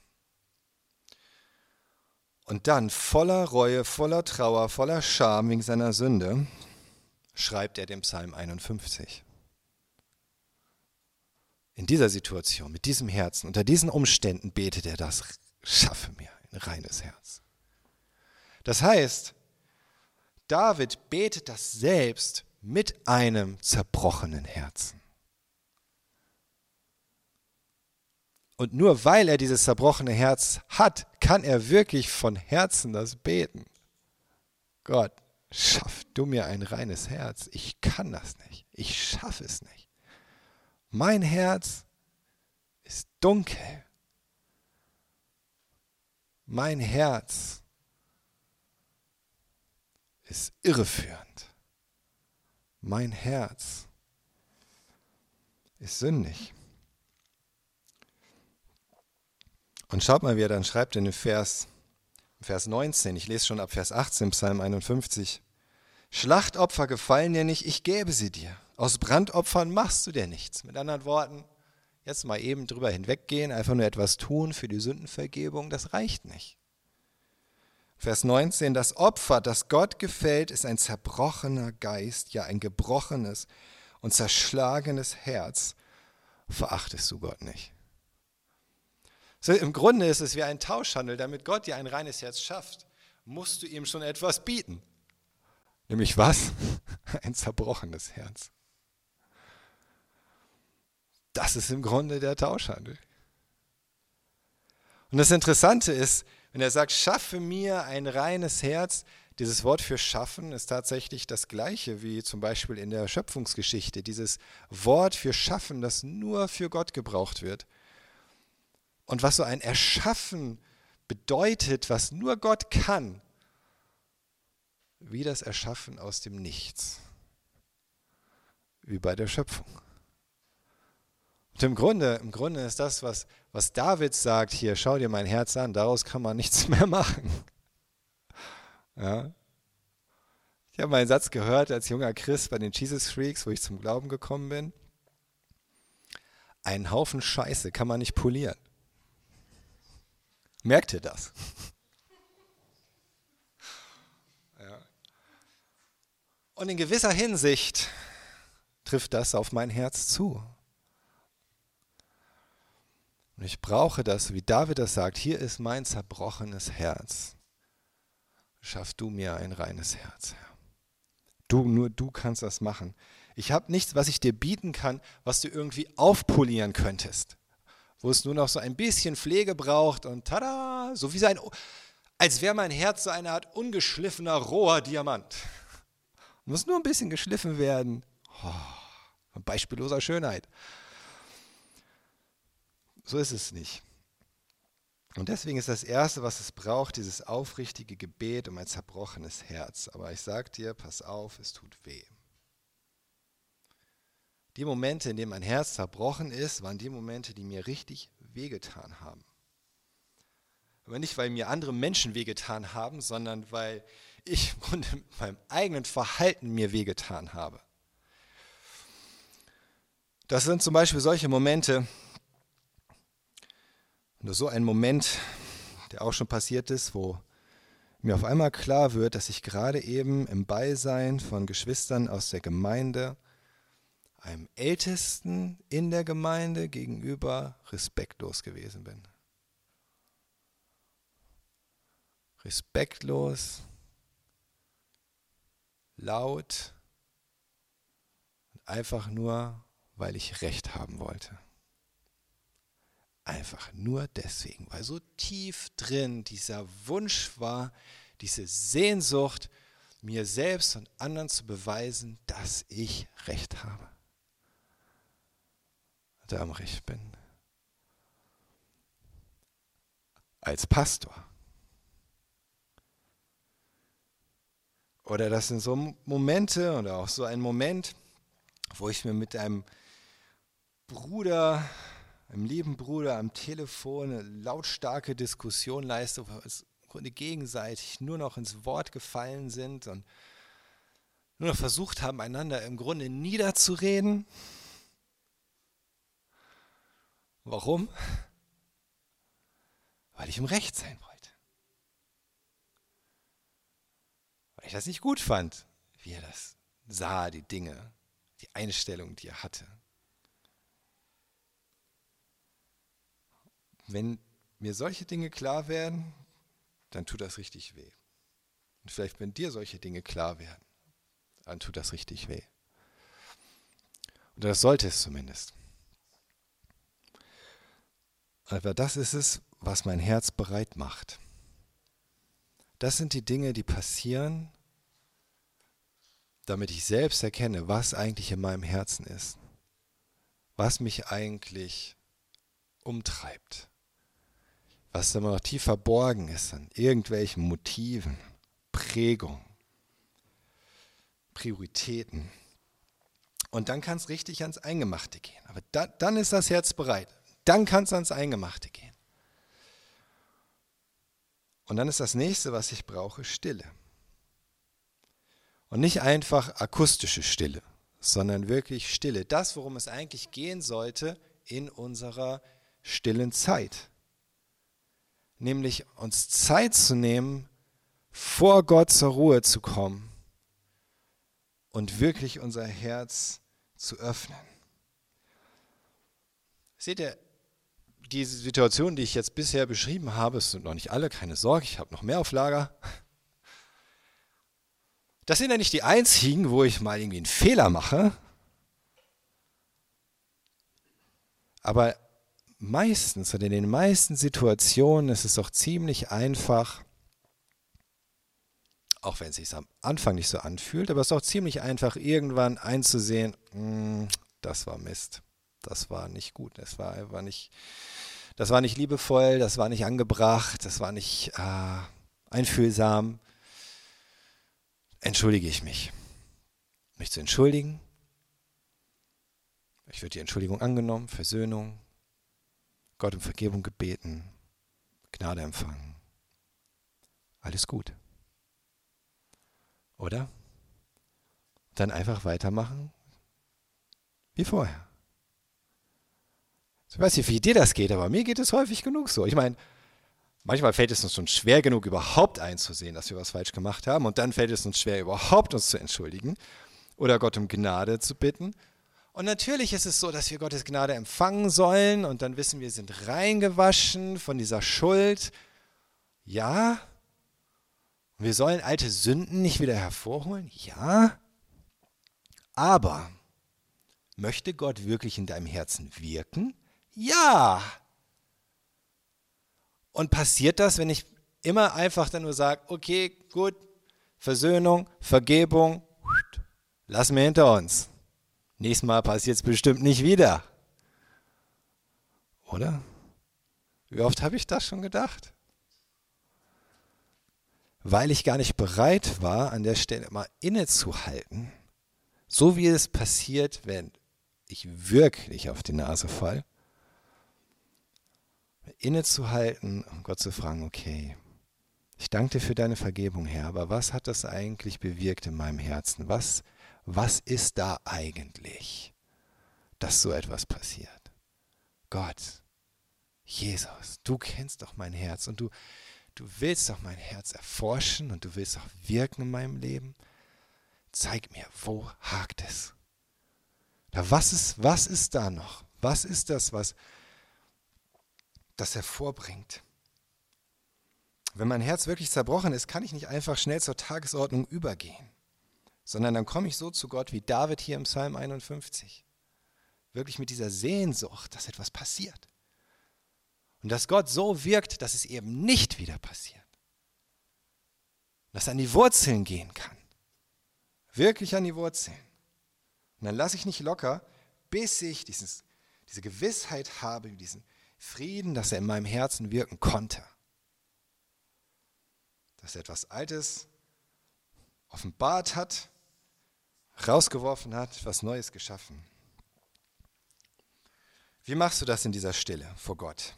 Und dann, voller Reue, voller Trauer, voller Scham wegen seiner Sünde, schreibt er den Psalm 51. In dieser Situation, mit diesem Herzen, unter diesen Umständen betet er das, schaffe mir ein reines Herz. Das heißt, David betet das selbst mit einem zerbrochenen Herzen. Und nur weil er dieses zerbrochene Herz hat, kann er wirklich von Herzen das beten. Gott, schaff du mir ein reines Herz. Ich kann das nicht. Ich schaffe es nicht. Mein Herz ist dunkel. mein Herz ist irreführend. Mein Herz ist sündig. Und schaut mal, wie er dann schreibt in dem Vers, Vers 19, ich lese schon ab Vers 18, Psalm 51. Schlachtopfer gefallen dir nicht, ich gebe sie dir. Aus Brandopfern machst du dir nichts. Mit anderen Worten, jetzt mal eben drüber hinweggehen, einfach nur etwas tun für die Sündenvergebung, das reicht nicht. Vers 19, das Opfer, das Gott gefällt, ist ein zerbrochener Geist, ja ein gebrochenes und zerschlagenes Herz. Verachtest du Gott nicht. So, Im Grunde ist es wie ein Tauschhandel. Damit Gott dir ein reines Herz schafft, musst du ihm schon etwas bieten. Nämlich was? Ein zerbrochenes Herz. Das ist im Grunde der Tauschhandel. Und das Interessante ist, wenn er sagt, schaffe mir ein reines Herz, dieses Wort für schaffen ist tatsächlich das gleiche wie zum Beispiel in der Schöpfungsgeschichte. Dieses Wort für schaffen, das nur für Gott gebraucht wird. Und was so ein Erschaffen bedeutet, was nur Gott kann, wie das Erschaffen aus dem Nichts, wie bei der Schöpfung. Und im Grunde, im Grunde ist das, was, was David sagt, hier, schau dir mein Herz an, daraus kann man nichts mehr machen. Ja. Ich habe mal einen Satz gehört als junger Christ bei den Jesus Freaks, wo ich zum Glauben gekommen bin. Einen Haufen Scheiße kann man nicht polieren. Merkt ihr das? Ja. Und in gewisser Hinsicht trifft das auf mein Herz zu. Und ich brauche das, wie David das sagt, hier ist mein zerbrochenes Herz. Schaff du mir ein reines Herz, Herr. Du, nur du kannst das machen. Ich habe nichts, was ich dir bieten kann, was du irgendwie aufpolieren könntest. Wo es nur noch so ein bisschen Pflege braucht und tada, so wie sein, als wäre mein Herz so eine Art ungeschliffener, roher Diamant. Muss nur ein bisschen geschliffen werden. Oh, beispielloser Schönheit. So ist es nicht. Und deswegen ist das Erste, was es braucht, dieses aufrichtige Gebet um ein zerbrochenes Herz. Aber ich sage dir, pass auf, es tut weh. Die Momente, in denen mein Herz zerbrochen ist, waren die Momente, die mir richtig wehgetan haben. Aber nicht, weil mir andere Menschen wehgetan haben, sondern weil ich im Grunde mit meinem eigenen Verhalten mir wehgetan habe. Das sind zum Beispiel solche Momente, nur so ein Moment, der auch schon passiert ist, wo mir auf einmal klar wird, dass ich gerade eben im Beisein von Geschwistern aus der Gemeinde einem Ältesten in der Gemeinde gegenüber respektlos gewesen bin. Respektlos, laut, einfach nur, weil ich Recht haben wollte. Einfach nur deswegen, weil so tief drin dieser Wunsch war, diese Sehnsucht, mir selbst und anderen zu beweisen, dass ich Recht habe. Da am Recht bin. Als Pastor. Oder das sind so Momente oder auch so ein Moment, wo ich mir mit einem Bruder einem lieben Bruder am Telefon eine lautstarke Diskussion leiste, wo im Grunde gegenseitig nur noch ins Wort gefallen sind und nur noch versucht haben, einander im Grunde niederzureden. Warum? Weil ich im Recht sein wollte. Weil ich das nicht gut fand, wie er das sah, die Dinge, die Einstellung, die er hatte. Wenn mir solche Dinge klar werden, dann tut das richtig weh. Und vielleicht, wenn dir solche Dinge klar werden, dann tut das richtig weh. Oder das sollte es zumindest. Aber das ist es, was mein Herz bereit macht. Das sind die Dinge, die passieren, damit ich selbst erkenne, was eigentlich in meinem Herzen ist, was mich eigentlich umtreibt was immer noch tief verborgen ist an irgendwelchen Motiven, Prägungen, Prioritäten. Und dann kann es richtig ans Eingemachte gehen. Aber da, dann ist das Herz bereit. Dann kann es ans Eingemachte gehen. Und dann ist das nächste, was ich brauche, Stille. Und nicht einfach akustische Stille, sondern wirklich Stille. Das, worum es eigentlich gehen sollte in unserer stillen Zeit. Nämlich uns Zeit zu nehmen, vor Gott zur Ruhe zu kommen und wirklich unser Herz zu öffnen. Seht ihr, diese Situation, die ich jetzt bisher beschrieben habe, es sind noch nicht alle, keine Sorge, ich habe noch mehr auf Lager. Das sind ja nicht die einzigen, wo ich mal irgendwie einen Fehler mache. Aber meistens oder in den meisten Situationen ist es doch ziemlich einfach, auch wenn es sich am Anfang nicht so anfühlt, aber es ist auch ziemlich einfach, irgendwann einzusehen, hm, das war Mist, das war nicht gut, das war einfach nicht, das war nicht liebevoll, das war nicht angebracht, das war nicht äh, einfühlsam. Entschuldige ich mich. Mich zu entschuldigen. Ich würde die Entschuldigung angenommen, Versöhnung, Gott um Vergebung gebeten, Gnade empfangen. Alles gut. Oder? Dann einfach weitermachen wie vorher. Ich weiß nicht, wie dir das geht, aber mir geht es häufig genug so. Ich meine, manchmal fällt es uns schon schwer genug, überhaupt einzusehen, dass wir was falsch gemacht haben. Und dann fällt es uns schwer, überhaupt uns zu entschuldigen oder Gott um Gnade zu bitten. Und natürlich ist es so, dass wir Gottes Gnade empfangen sollen und dann wissen wir, sind reingewaschen von dieser Schuld. Ja, wir sollen alte Sünden nicht wieder hervorholen? Ja. Aber möchte Gott wirklich in deinem Herzen wirken? Ja. Und passiert das, wenn ich immer einfach dann nur sage, okay, gut, Versöhnung, Vergebung, lassen wir hinter uns. Nächstes Mal passiert es bestimmt nicht wieder. Oder? Wie oft habe ich das schon gedacht? weil ich gar nicht bereit war, an der Stelle mal innezuhalten, so wie es passiert, wenn ich wirklich auf die Nase fall, innezuhalten und Gott zu fragen, okay, ich danke dir für deine Vergebung, Herr, aber was hat das eigentlich bewirkt in meinem Herzen? Was, was ist da eigentlich, dass so etwas passiert? Gott, Jesus, du kennst doch mein Herz und du, du willst doch mein Herz erforschen und du willst auch wirken in meinem Leben. Zeig mir, wo hakt es? Da, was, ist, was ist da noch? Was ist das, was das hervorbringt? Wenn mein Herz wirklich zerbrochen ist, kann ich nicht einfach schnell zur Tagesordnung übergehen, sondern dann komme ich so zu Gott wie David hier im Psalm 51. Wirklich mit dieser Sehnsucht, dass etwas passiert. Und dass Gott so wirkt, dass es eben nicht wieder passiert. Dass er an die Wurzeln gehen kann. Wirklich an die Wurzeln. Und dann lasse ich nicht locker, bis ich dieses, diese Gewissheit habe, diesen Frieden, dass er in meinem Herzen wirken konnte. Dass er etwas Altes offenbart hat, rausgeworfen hat, was Neues geschaffen. Wie machst du das in dieser Stille vor Gott?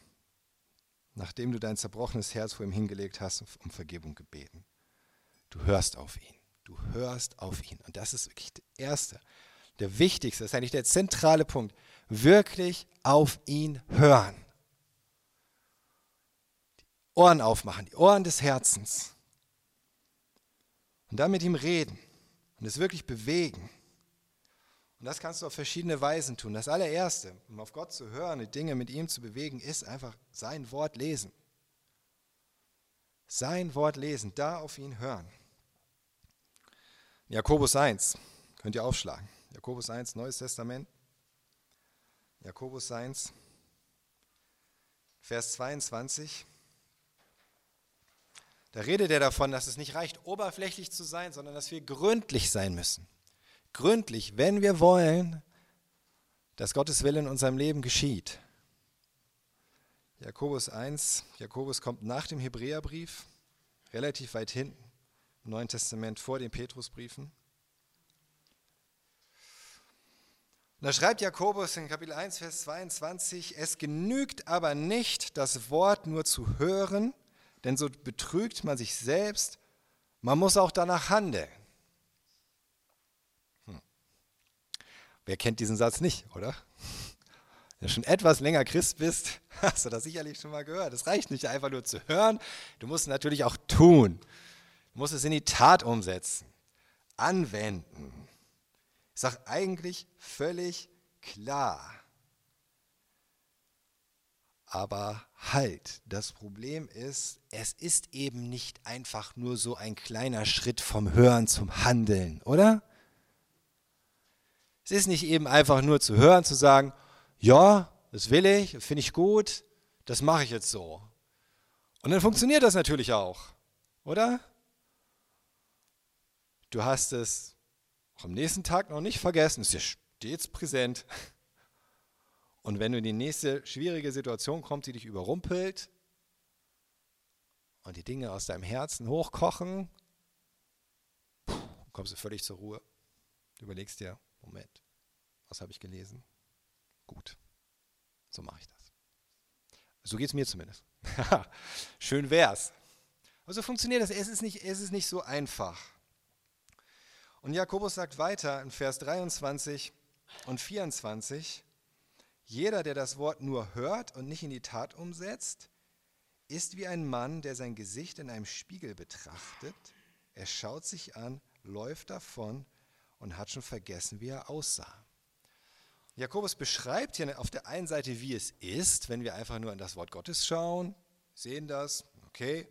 nachdem du dein zerbrochenes Herz vor ihm hingelegt hast, um Vergebung gebeten. Du hörst auf ihn. Du hörst auf ihn. Und das ist wirklich der erste, der wichtigste, das ist eigentlich der zentrale Punkt. Wirklich auf ihn hören. Die Ohren aufmachen, die Ohren des Herzens. Und dann mit ihm reden und es wirklich bewegen. Und das kannst du auf verschiedene Weisen tun. Das allererste, um auf Gott zu hören, die Dinge mit ihm zu bewegen, ist einfach sein Wort lesen. Sein Wort lesen, da auf ihn hören. Jakobus 1, könnt ihr aufschlagen. Jakobus 1, Neues Testament. Jakobus 1, Vers 22. Da redet er davon, dass es nicht reicht, oberflächlich zu sein, sondern dass wir gründlich sein müssen gründlich, wenn wir wollen, dass Gottes Wille in unserem Leben geschieht. Jakobus 1, Jakobus kommt nach dem Hebräerbrief, relativ weit hinten im Neuen Testament vor den Petrusbriefen. Und da schreibt Jakobus in Kapitel 1, Vers 22, es genügt aber nicht, das Wort nur zu hören, denn so betrügt man sich selbst, man muss auch danach handeln. Hm. Wer kennt diesen Satz nicht, oder? Wenn du schon etwas länger Christ bist, hast du das sicherlich schon mal gehört. Es reicht nicht einfach nur zu hören, du musst es natürlich auch tun. Du musst es in die Tat umsetzen, anwenden. Ich sage eigentlich völlig klar. Aber halt, das Problem ist, es ist eben nicht einfach nur so ein kleiner Schritt vom Hören zum Handeln, oder? Es ist nicht eben einfach nur zu hören, zu sagen, ja, das will ich, das finde ich gut, das mache ich jetzt so. Und dann funktioniert das natürlich auch, oder? Du hast es auch am nächsten Tag noch nicht vergessen, es ist dir stets präsent. Und wenn du in die nächste schwierige Situation kommst, die dich überrumpelt und die Dinge aus deinem Herzen hochkochen, kommst du völlig zur Ruhe. Du überlegst dir, Moment, was habe ich gelesen? Gut, so mache ich das. So geht es mir zumindest. Schön wär's. Also funktioniert das. Es ist, nicht, es ist nicht so einfach. Und Jakobus sagt weiter in Vers 23 und 24, jeder, der das Wort nur hört und nicht in die Tat umsetzt, ist wie ein Mann, der sein Gesicht in einem Spiegel betrachtet. Er schaut sich an, läuft davon und hat schon vergessen, wie er aussah. Jakobus beschreibt hier auf der einen Seite, wie es ist, wenn wir einfach nur in das Wort Gottes schauen, sehen das, okay,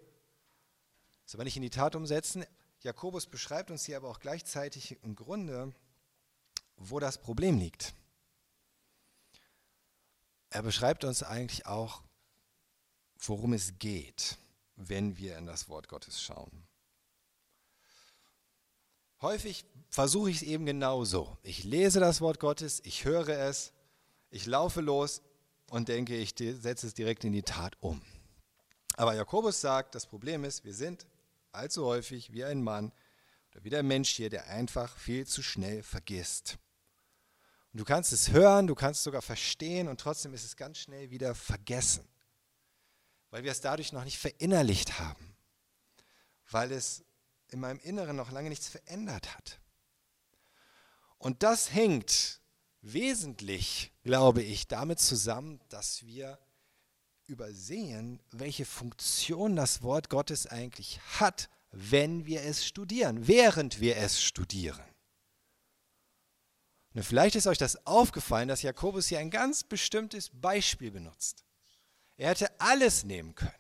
es aber nicht in die Tat umsetzen. Jakobus beschreibt uns hier aber auch gleichzeitig im Grunde, wo das Problem liegt. Er beschreibt uns eigentlich auch, worum es geht, wenn wir in das Wort Gottes schauen. Häufig versuche ich es eben genauso. Ich lese das Wort Gottes, ich höre es, ich laufe los und denke, ich setze es direkt in die Tat um. Aber Jakobus sagt, das Problem ist, wir sind allzu häufig wie ein Mann oder wie der Mensch hier, der einfach viel zu schnell vergisst. Du kannst es hören, du kannst es sogar verstehen und trotzdem ist es ganz schnell wieder vergessen, weil wir es dadurch noch nicht verinnerlicht haben, weil es in meinem Inneren noch lange nichts verändert hat. Und das hängt wesentlich, glaube ich, damit zusammen, dass wir übersehen, welche Funktion das Wort Gottes eigentlich hat, wenn wir es studieren, während wir es studieren. Und vielleicht ist euch das aufgefallen, dass Jakobus hier ein ganz bestimmtes Beispiel benutzt. Er hätte alles nehmen können.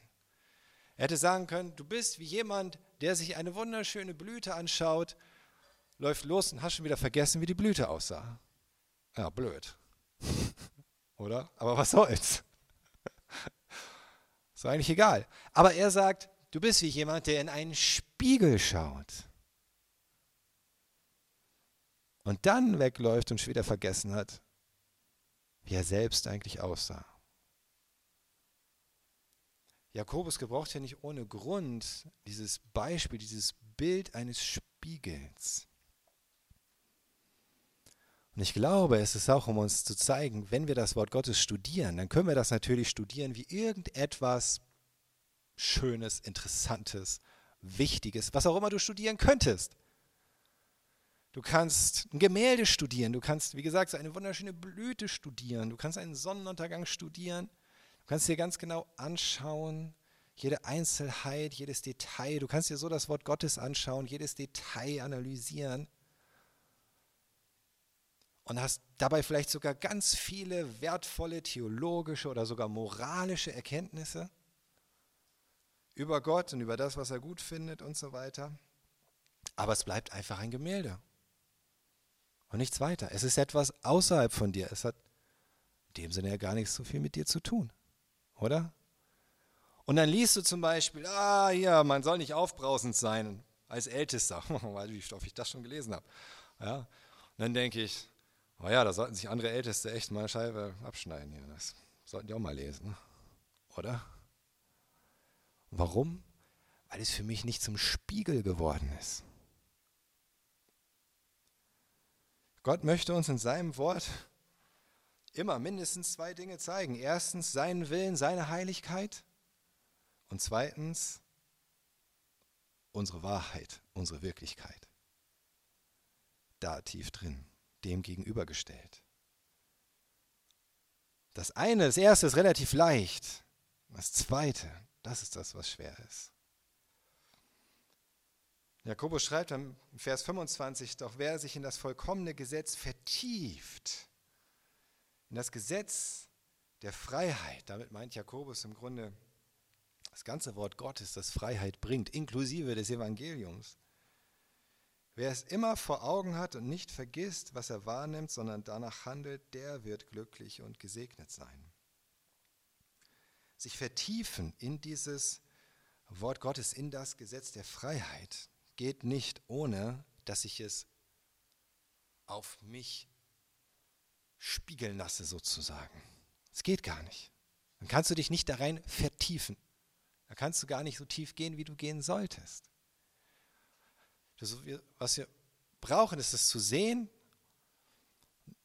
Er hätte sagen können, du bist wie jemand, der sich eine wunderschöne Blüte anschaut, läuft los und hast schon wieder vergessen, wie die Blüte aussah. Ja, blöd. Oder? Aber was soll's? Ist eigentlich egal. Aber er sagt, du bist wie jemand, der in einen Spiegel schaut. Und dann wegläuft und wieder vergessen hat, wie er selbst eigentlich aussah. Jakobus gebraucht ja nicht ohne Grund dieses Beispiel, dieses Bild eines Spiegels. Und ich glaube, es ist auch, um uns zu zeigen, wenn wir das Wort Gottes studieren, dann können wir das natürlich studieren wie irgendetwas Schönes, Interessantes, Wichtiges, was auch immer du studieren könntest. Du kannst ein Gemälde studieren, du kannst, wie gesagt, eine wunderschöne Blüte studieren, du kannst einen Sonnenuntergang studieren, Du kannst dir ganz genau anschauen, jede Einzelheit, jedes Detail. Du kannst dir so das Wort Gottes anschauen, jedes Detail analysieren. Und hast dabei vielleicht sogar ganz viele wertvolle theologische oder sogar moralische Erkenntnisse über Gott und über das, was er gut findet und so weiter. Aber es bleibt einfach ein Gemälde und nichts weiter. Es ist etwas außerhalb von dir. Es hat in dem Sinne ja gar nichts so viel mit dir zu tun oder? Und dann liest du zum Beispiel, ah ja, man soll nicht aufbrausend sein als Ältester, wie oft ich das schon gelesen habe. Ja? Und dann denke ich, oh ja, da sollten sich andere Älteste echt mal eine Scheibe abschneiden hier. Das sollten die auch mal lesen. oder? Warum? Weil es für mich nicht zum Spiegel geworden ist. Gott möchte uns in seinem Wort immer mindestens zwei Dinge zeigen. Erstens seinen Willen, seine Heiligkeit und zweitens unsere Wahrheit, unsere Wirklichkeit. Da tief drin, dem gegenübergestellt. Das eine, das erste ist relativ leicht. Das zweite, das ist das, was schwer ist. Jakobus schreibt im Vers 25, doch wer sich in das vollkommene Gesetz vertieft, in das Gesetz der Freiheit, damit meint Jakobus im Grunde das ganze Wort Gottes, das Freiheit bringt, inklusive des Evangeliums. Wer es immer vor Augen hat und nicht vergisst, was er wahrnimmt, sondern danach handelt, der wird glücklich und gesegnet sein. Sich vertiefen in dieses Wort Gottes, in das Gesetz der Freiheit, geht nicht ohne, dass ich es auf mich spiegeln lasse sozusagen. Es geht gar nicht. Dann kannst du dich nicht da rein vertiefen. Da kannst du gar nicht so tief gehen, wie du gehen solltest. Das, was wir brauchen, ist es zu sehen.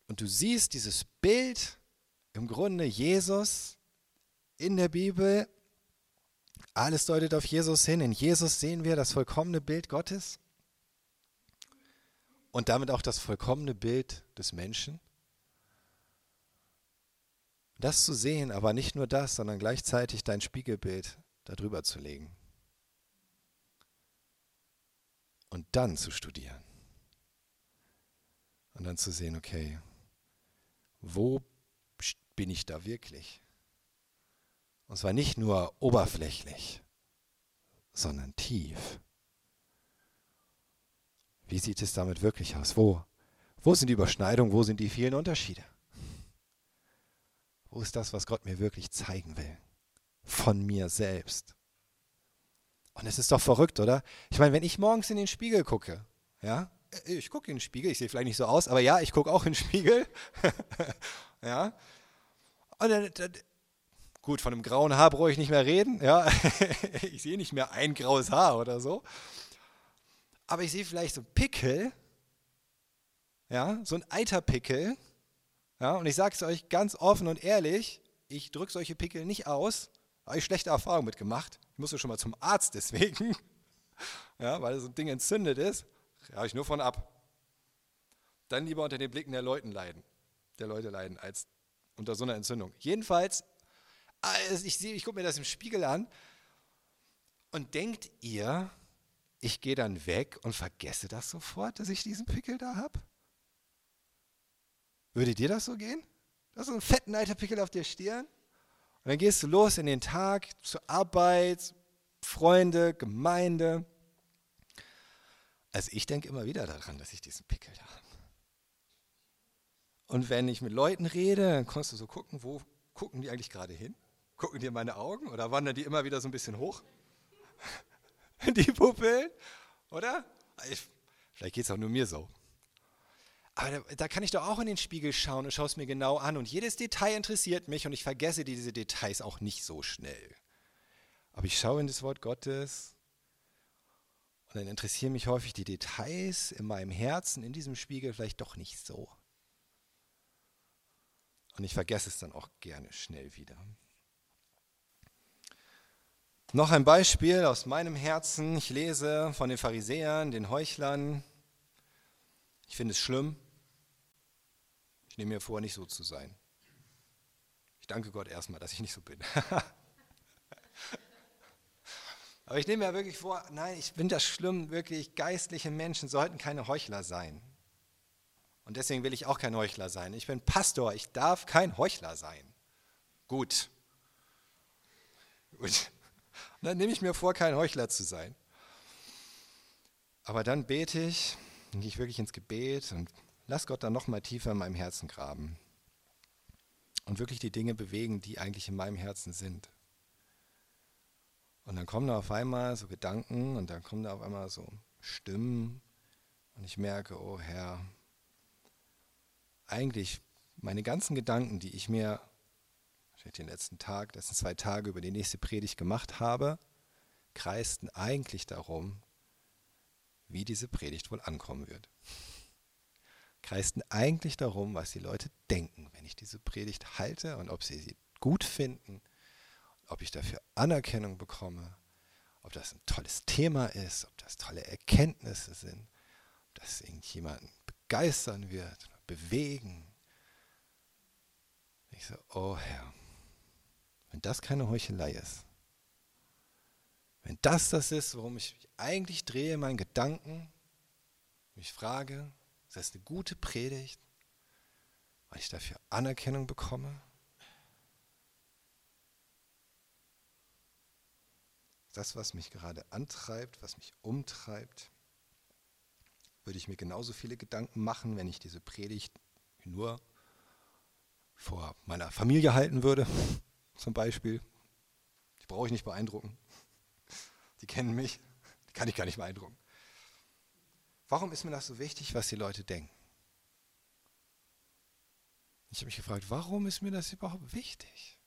Und du siehst dieses Bild, im Grunde Jesus in der Bibel. Alles deutet auf Jesus hin. In Jesus sehen wir das vollkommene Bild Gottes und damit auch das vollkommene Bild des Menschen. Das zu sehen, aber nicht nur das, sondern gleichzeitig dein Spiegelbild darüber zu legen. Und dann zu studieren. Und dann zu sehen, okay, wo bin ich da wirklich? Und zwar nicht nur oberflächlich, sondern tief. Wie sieht es damit wirklich aus? Wo, wo sind die Überschneidungen? Wo sind die vielen Unterschiede? Wo ist das, was Gott mir wirklich zeigen will? Von mir selbst. Und es ist doch verrückt, oder? Ich meine, wenn ich morgens in den Spiegel gucke, ja, ich gucke in den Spiegel, ich sehe vielleicht nicht so aus, aber ja, ich gucke auch in den Spiegel. ja. Und dann, gut, von einem grauen Haar brauche ich nicht mehr reden, ja. ich sehe nicht mehr ein graues Haar oder so. Aber ich sehe vielleicht so Pickel, ja, so ein Eiterpickel, ja, und ich sage es euch ganz offen und ehrlich, ich drücke solche Pickel nicht aus, habe ich schlechte Erfahrungen mitgemacht. Ich musste schon mal zum Arzt deswegen, ja, weil so ein Ding entzündet ist, habe ich nur von ab. Dann lieber unter den Blicken der Leute leiden, der Leute leiden, als unter so einer Entzündung. Jedenfalls, also ich, ich gucke mir das im Spiegel an und denkt ihr, ich gehe dann weg und vergesse das sofort, dass ich diesen Pickel da habe? Würde dir das so gehen? Du hast so einen fetten alter Pickel auf der Stirn und dann gehst du los in den Tag zur Arbeit, Freunde, Gemeinde. Also ich denke immer wieder daran, dass ich diesen Pickel da habe. Und wenn ich mit Leuten rede, dann kannst du so gucken, wo gucken die eigentlich gerade hin? Gucken in meine Augen oder wandern die immer wieder so ein bisschen hoch? die Pupillen, oder? Ich, vielleicht geht es auch nur mir so. Aber da, da, kann ich doch auch in den Spiegel schauen und schaue es mir genau an. Und jedes Detail interessiert mich und ich vergesse diese Details auch nicht so schnell. Aber ich schaue in das Wort Gottes und dann interessieren mich häufig die Details in meinem Herzen, in diesem Spiegel vielleicht doch nicht so. Und ich vergesse es dann auch gerne schnell wieder. Noch ein Beispiel aus meinem Herzen. Ich lese von den Pharisäern, den Heuchlern, ich finde es schlimm. Ich nehme mir vor, nicht so zu sein. Ich danke Gott erstmal, dass ich nicht so bin. Aber ich nehme mir wirklich vor, nein, ich finde das schlimm, wirklich geistliche Menschen sollten keine Heuchler sein. Und deswegen will ich auch kein Heuchler sein. Ich bin Pastor, ich darf kein Heuchler sein. Gut. Gut. Dann nehme ich mir vor, kein Heuchler zu sein. Aber dann bete ich, dann gehe ich wirklich ins Gebet und lass Gott dann noch mal tiefer in meinem Herzen graben und wirklich die Dinge bewegen, die eigentlich in meinem Herzen sind. Und dann kommen da auf einmal so Gedanken und dann kommen da auf einmal so Stimmen und ich merke, oh Herr, eigentlich meine ganzen Gedanken, die ich mir ich den letzten Tag, letzten zwei Tage über die nächste Predigt gemacht habe, kreisten eigentlich darum, wie diese Predigt wohl ankommen wird. Kreisten eigentlich darum, was die Leute denken, wenn ich diese Predigt halte und ob sie sie gut finden, ob ich dafür Anerkennung bekomme, ob das ein tolles Thema ist, ob das tolle Erkenntnisse sind, ob das irgendjemanden begeistern wird, bewegen. Ich so, oh Herr, wenn das keine Heuchelei ist, wenn das das ist, worum ich mich eigentlich drehe, meinen Gedanken, mich frage, ist das eine gute Predigt, weil ich dafür Anerkennung bekomme? Das, was mich gerade antreibt, was mich umtreibt, würde ich mir genauso viele Gedanken machen, wenn ich diese Predigt nur vor meiner Familie halten würde, zum Beispiel. Die brauche ich nicht beeindrucken. Die kennen mich, die kann ich gar nicht beeindrucken. Warum ist mir das so wichtig, was die Leute denken? Ich habe mich gefragt, warum ist mir das überhaupt wichtig?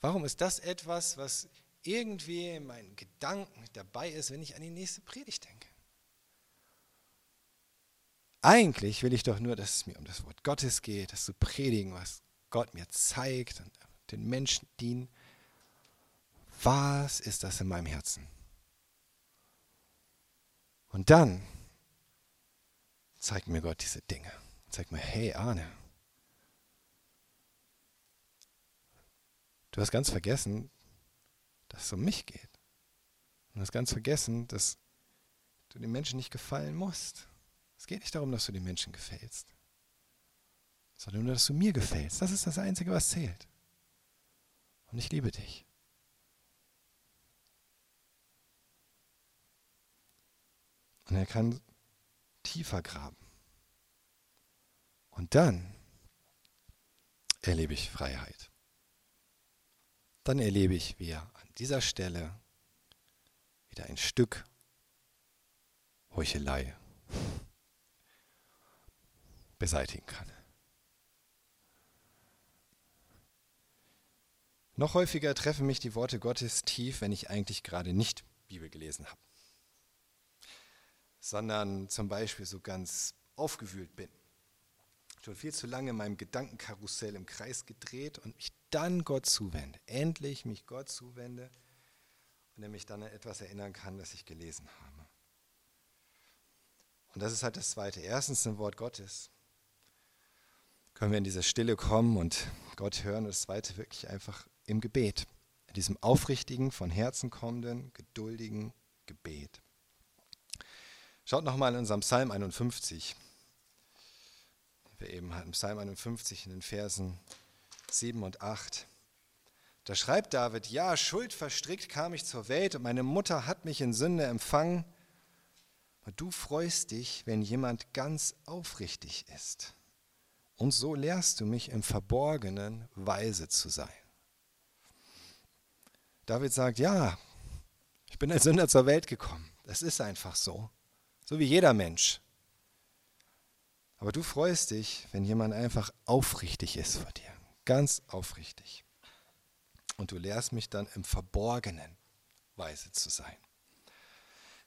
Warum ist das etwas, was irgendwie in meinen Gedanken dabei ist, wenn ich an die nächste Predigt denke? Eigentlich will ich doch nur, dass es mir um das Wort Gottes geht, das zu predigen, was Gott mir zeigt und den Menschen dienen. Was ist das in meinem Herzen? Und dann zeigt mir Gott diese Dinge. Zeigt mir, hey Arne, du hast ganz vergessen, dass es um mich geht. Du hast ganz vergessen, dass du den Menschen nicht gefallen musst. Es geht nicht darum, dass du den Menschen gefällst, sondern nur, dass du mir gefällst. Das ist das Einzige, was zählt. Und ich liebe dich. Und er kann tiefer graben. Und dann erlebe ich Freiheit. Dann erlebe ich, wie er an dieser Stelle wieder ein Stück Heuchelei beseitigen kann. Noch häufiger treffen mich die Worte Gottes tief, wenn ich eigentlich gerade nicht Bibel gelesen habe, sondern zum Beispiel so ganz aufgewühlt bin. Schon viel zu lange in meinem Gedankenkarussell im Kreis gedreht und mich dann Gott zuwende. Endlich mich Gott zuwende und er mich dann an etwas erinnern kann, das ich gelesen habe. Und das ist halt das Zweite. Erstens ein Wort Gottes können wir in diese Stille kommen und Gott hören. Und das Zweite wirklich einfach im Gebet, in diesem aufrichtigen, von Herzen kommenden, geduldigen Gebet. Schaut nochmal in unserem Psalm 51. Wir eben hatten Psalm 51 in den Versen 7 und 8. Da schreibt David, ja, schuldverstrickt kam ich zur Welt und meine Mutter hat mich in Sünde empfangen. Aber du freust dich, wenn jemand ganz aufrichtig ist. Und so lehrst du mich im Verborgenen weise zu sein. David sagt, ja, ich bin als Sünder zur Welt gekommen. Das ist einfach so. So wie jeder Mensch. Aber du freust dich, wenn jemand einfach aufrichtig ist vor dir. Ganz aufrichtig. Und du lehrst mich dann im Verborgenen weise zu sein.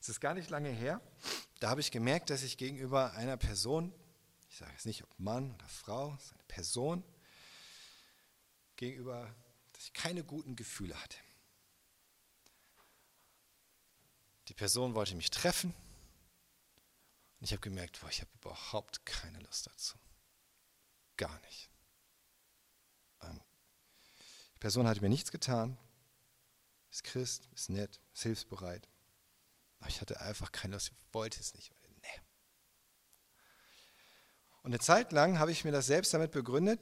Es ist gar nicht lange her, da habe ich gemerkt, dass ich gegenüber einer Person ich sage jetzt nicht, ob Mann oder Frau, es ist eine Person, gegenüber, dass ich keine guten Gefühle hatte. Die Person wollte mich treffen und ich habe gemerkt, boah, ich habe überhaupt keine Lust dazu. Gar nicht. Ähm, die Person hatte mir nichts getan, ist Christ, ist nett, ist hilfsbereit. Aber ich hatte einfach keine Lust, ich wollte es nicht. Und eine Zeit lang habe ich mir das selbst damit begründet,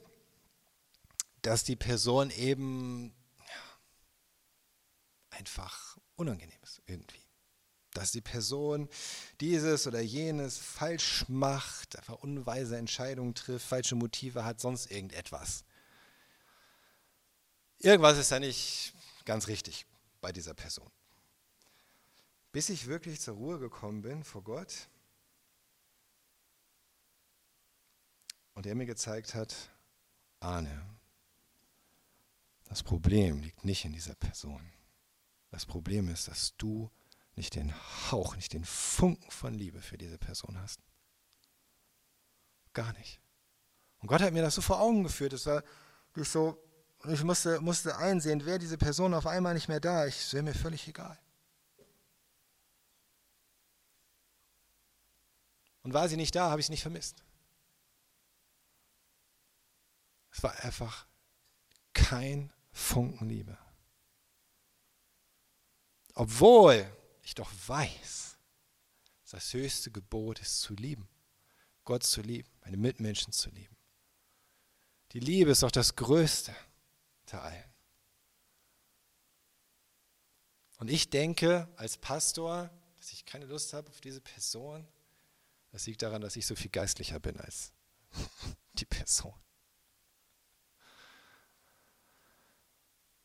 dass die Person eben ja, einfach unangenehm ist irgendwie. Dass die Person dieses oder jenes falsch macht, einfach unweise Entscheidungen trifft, falsche Motive hat, sonst irgendetwas. Irgendwas ist da nicht ganz richtig bei dieser Person. Bis ich wirklich zur Ruhe gekommen bin vor Gott Und er mir gezeigt hat, Arne, Das Problem liegt nicht in dieser Person. Das Problem ist, dass du nicht den Hauch, nicht den Funken von Liebe für diese Person hast. Gar nicht. Und Gott hat mir das so vor Augen geführt. Es war durch so, ich musste, musste einsehen, wäre diese Person auf einmal nicht mehr da. Es wäre mir völlig egal. Und war sie nicht da, habe ich es nicht vermisst. Es war einfach kein Funken Liebe. Obwohl ich doch weiß, das höchste Gebot ist zu lieben. Gott zu lieben, meine Mitmenschen zu lieben. Die Liebe ist doch das Größte unter allen. Und ich denke als Pastor, dass ich keine Lust habe auf diese Person. Das liegt daran, dass ich so viel geistlicher bin als die Person.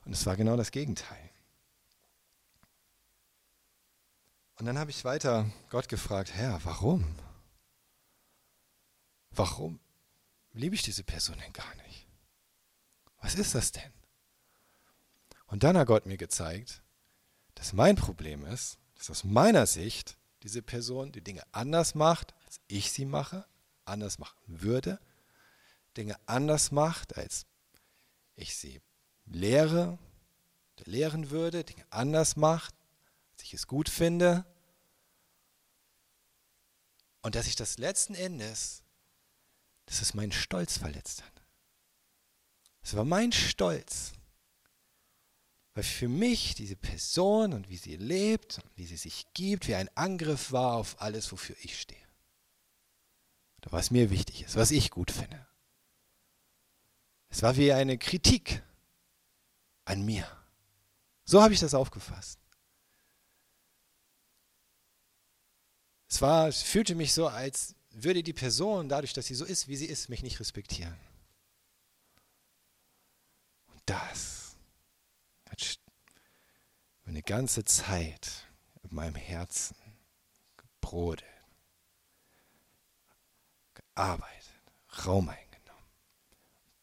Und es war genau das Gegenteil. Und dann habe ich weiter Gott gefragt, Herr, warum? Warum liebe ich diese Person denn gar nicht? Was ist das denn? Und dann hat Gott mir gezeigt, dass mein Problem ist, dass aus meiner Sicht diese Person die Dinge anders macht, als ich sie mache, anders machen würde, Dinge anders macht, als ich sie lehre, lehren würde, Dinge anders macht, ich es gut finde. Und dass ich das letzten Endes dass es meinen Stolz verletzt hat. Es war mein Stolz, weil für mich diese Person und wie sie lebt und wie sie sich gibt, wie ein Angriff war auf alles, wofür ich stehe. Oder was mir wichtig ist, was ich gut finde. Es war wie eine Kritik an mir. So habe ich das aufgefasst. Es war, es fühlte mich so, als würde die Person, dadurch, dass sie so ist, wie sie ist, mich nicht respektieren. Und das hat eine ganze Zeit in meinem Herzen gebrodelt, gearbeitet, Raum eingenommen,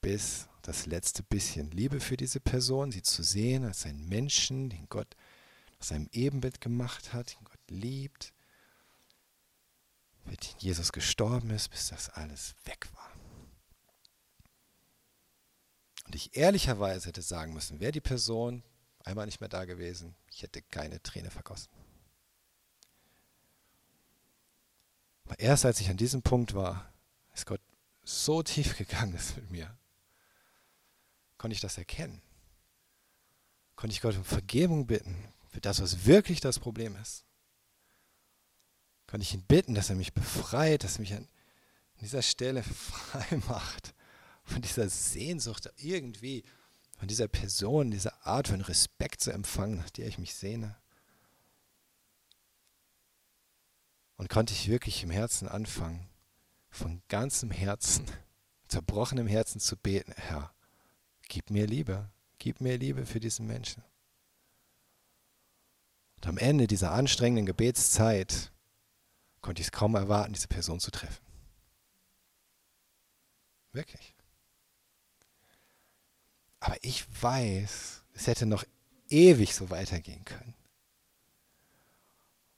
bis das letzte bisschen Liebe für diese Person, sie zu sehen als einen Menschen, den Gott aus seinem Ebenbild gemacht hat, den Gott liebt, für den Jesus gestorben ist, bis das alles weg war. Und ich ehrlicherweise hätte sagen müssen, wäre die Person einmal nicht mehr da gewesen, ich hätte keine Träne vergossen. Aber erst als ich an diesem Punkt war, ist Gott so tief gegangen ist mit mir, konnte ich das erkennen. Konnte ich Gott um Vergebung bitten für das, was wirklich das Problem ist kann ich ihn bitten, dass er mich befreit, dass er mich an dieser Stelle frei macht von dieser Sehnsucht irgendwie, von dieser Person, dieser Art von Respekt zu empfangen, nach der ich mich sehne. Und konnte ich wirklich im Herzen anfangen, von ganzem Herzen, zerbrochenem Herzen zu beten, Herr, gib mir Liebe, gib mir Liebe für diesen Menschen. Und am Ende dieser anstrengenden Gebetszeit konnte ich es kaum erwarten, diese Person zu treffen. Wirklich. Aber ich weiß, es hätte noch ewig so weitergehen können.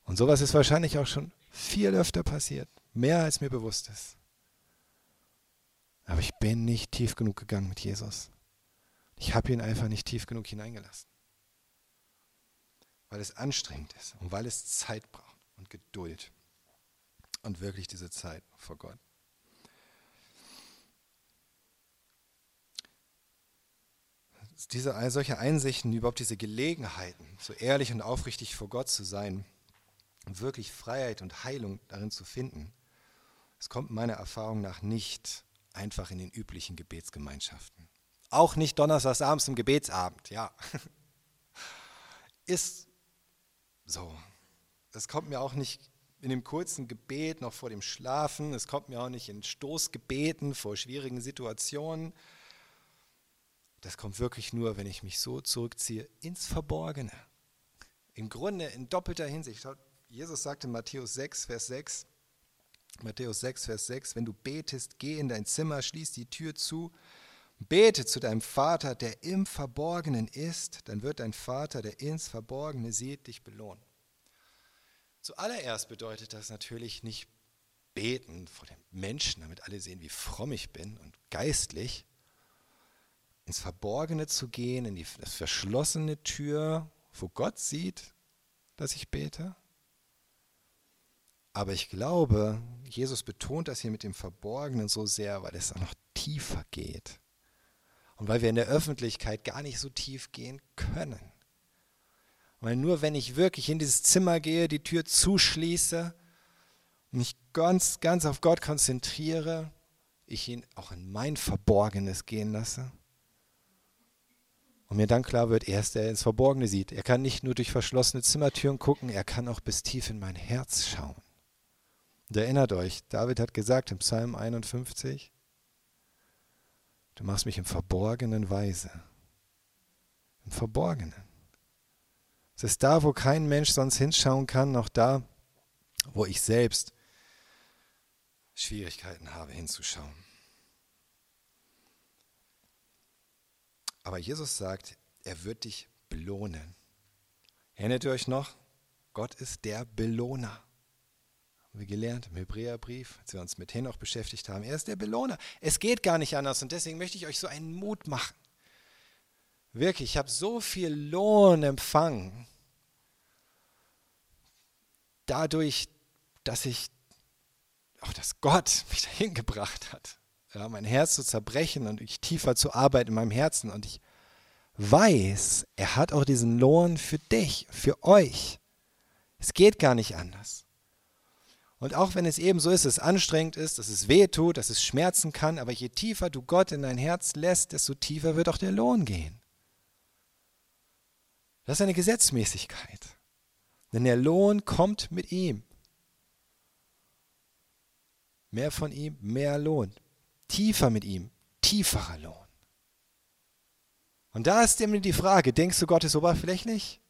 Und sowas ist wahrscheinlich auch schon viel öfter passiert, mehr als mir bewusst ist. Aber ich bin nicht tief genug gegangen mit Jesus. Ich habe ihn einfach nicht tief genug hineingelassen. Weil es anstrengend ist und weil es Zeit braucht und Geduld und wirklich diese Zeit vor Gott. Diese solche Einsichten, überhaupt diese Gelegenheiten, so ehrlich und aufrichtig vor Gott zu sein, wirklich Freiheit und Heilung darin zu finden, es kommt meiner Erfahrung nach nicht einfach in den üblichen Gebetsgemeinschaften. Auch nicht donnerstagsabends zum Gebetsabend, ja. Ist so. Das kommt mir auch nicht in dem kurzen Gebet noch vor dem Schlafen. Es kommt mir auch nicht in Stoßgebeten vor schwierigen Situationen. Das kommt wirklich nur, wenn ich mich so zurückziehe ins Verborgene. Im Grunde in doppelter Hinsicht. Jesus sagte in Matthäus 6, Vers 6, Matthäus 6, Vers 6, wenn du betest, geh in dein Zimmer, schließ die Tür zu Bete zu deinem Vater, der im Verborgenen ist, dann wird dein Vater, der ins Verborgene sieht, dich belohnen. Zuallererst bedeutet das natürlich nicht beten vor den Menschen, damit alle sehen, wie fromm ich bin und geistlich, ins Verborgene zu gehen, in die das verschlossene Tür, wo Gott sieht, dass ich bete. Aber ich glaube, Jesus betont das hier mit dem Verborgenen so sehr, weil es auch noch tiefer geht. Und weil wir in der Öffentlichkeit gar nicht so tief gehen können. Weil nur wenn ich wirklich in dieses Zimmer gehe, die Tür zuschließe, mich ganz, ganz auf Gott konzentriere, ich ihn auch in mein Verborgenes gehen lasse. Und mir dann klar wird, er ist der ins Verborgene sieht. Er kann nicht nur durch verschlossene Zimmertüren gucken, er kann auch bis tief in mein Herz schauen. Und erinnert euch, David hat gesagt im Psalm 51, Du machst mich im Verborgenen weise. Im Verborgenen. Es ist da, wo kein Mensch sonst hinschauen kann, noch da, wo ich selbst Schwierigkeiten habe hinzuschauen. Aber Jesus sagt, er wird dich belohnen. Erinnert ihr euch noch? Gott ist der Belohner haben wir gelernt im Hebräerbrief, als wir uns mit Henoch beschäftigt haben. Er ist der Belohner. Es geht gar nicht anders und deswegen möchte ich euch so einen Mut machen. Wirklich, ich habe so viel Lohn empfangen. Dadurch, dass ich, auch dass Gott mich dahin gebracht hat, ja, mein Herz zu zerbrechen und ich tiefer zu arbeiten in meinem Herzen. Und ich weiß, er hat auch diesen Lohn für dich, für euch. Es geht gar nicht anders. Und auch wenn es eben so ist, dass es anstrengend ist, dass es weh tut, dass es schmerzen kann, aber je tiefer du Gott in dein Herz lässt, desto tiefer wird auch der Lohn gehen. Das ist eine Gesetzmäßigkeit. Denn der Lohn kommt mit ihm. Mehr von ihm, mehr Lohn. Tiefer mit ihm, tieferer Lohn. Und da ist immer die Frage, denkst du, Gott ist oberflächlich?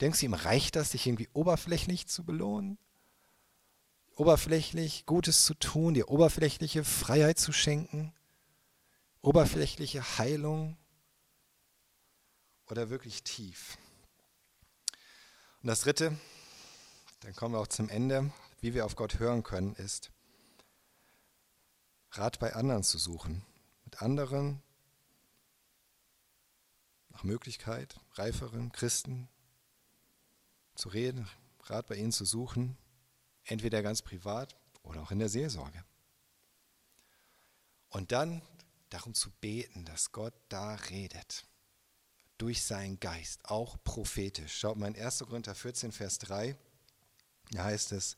Denkst du, ihm reicht das, dich irgendwie oberflächlich zu belohnen? oberflächlich Gutes zu tun, dir oberflächliche Freiheit zu schenken, oberflächliche Heilung oder wirklich tief. Und das Dritte, dann kommen wir auch zum Ende, wie wir auf Gott hören können, ist, Rat bei anderen zu suchen, mit anderen nach Möglichkeit, reiferen Christen zu reden, Rat bei ihnen zu suchen entweder ganz privat oder auch in der Seelsorge. Und dann darum zu beten, dass Gott da redet, durch seinen Geist, auch prophetisch. Schaut mal in 1. Korinther 14, Vers 3, da heißt es,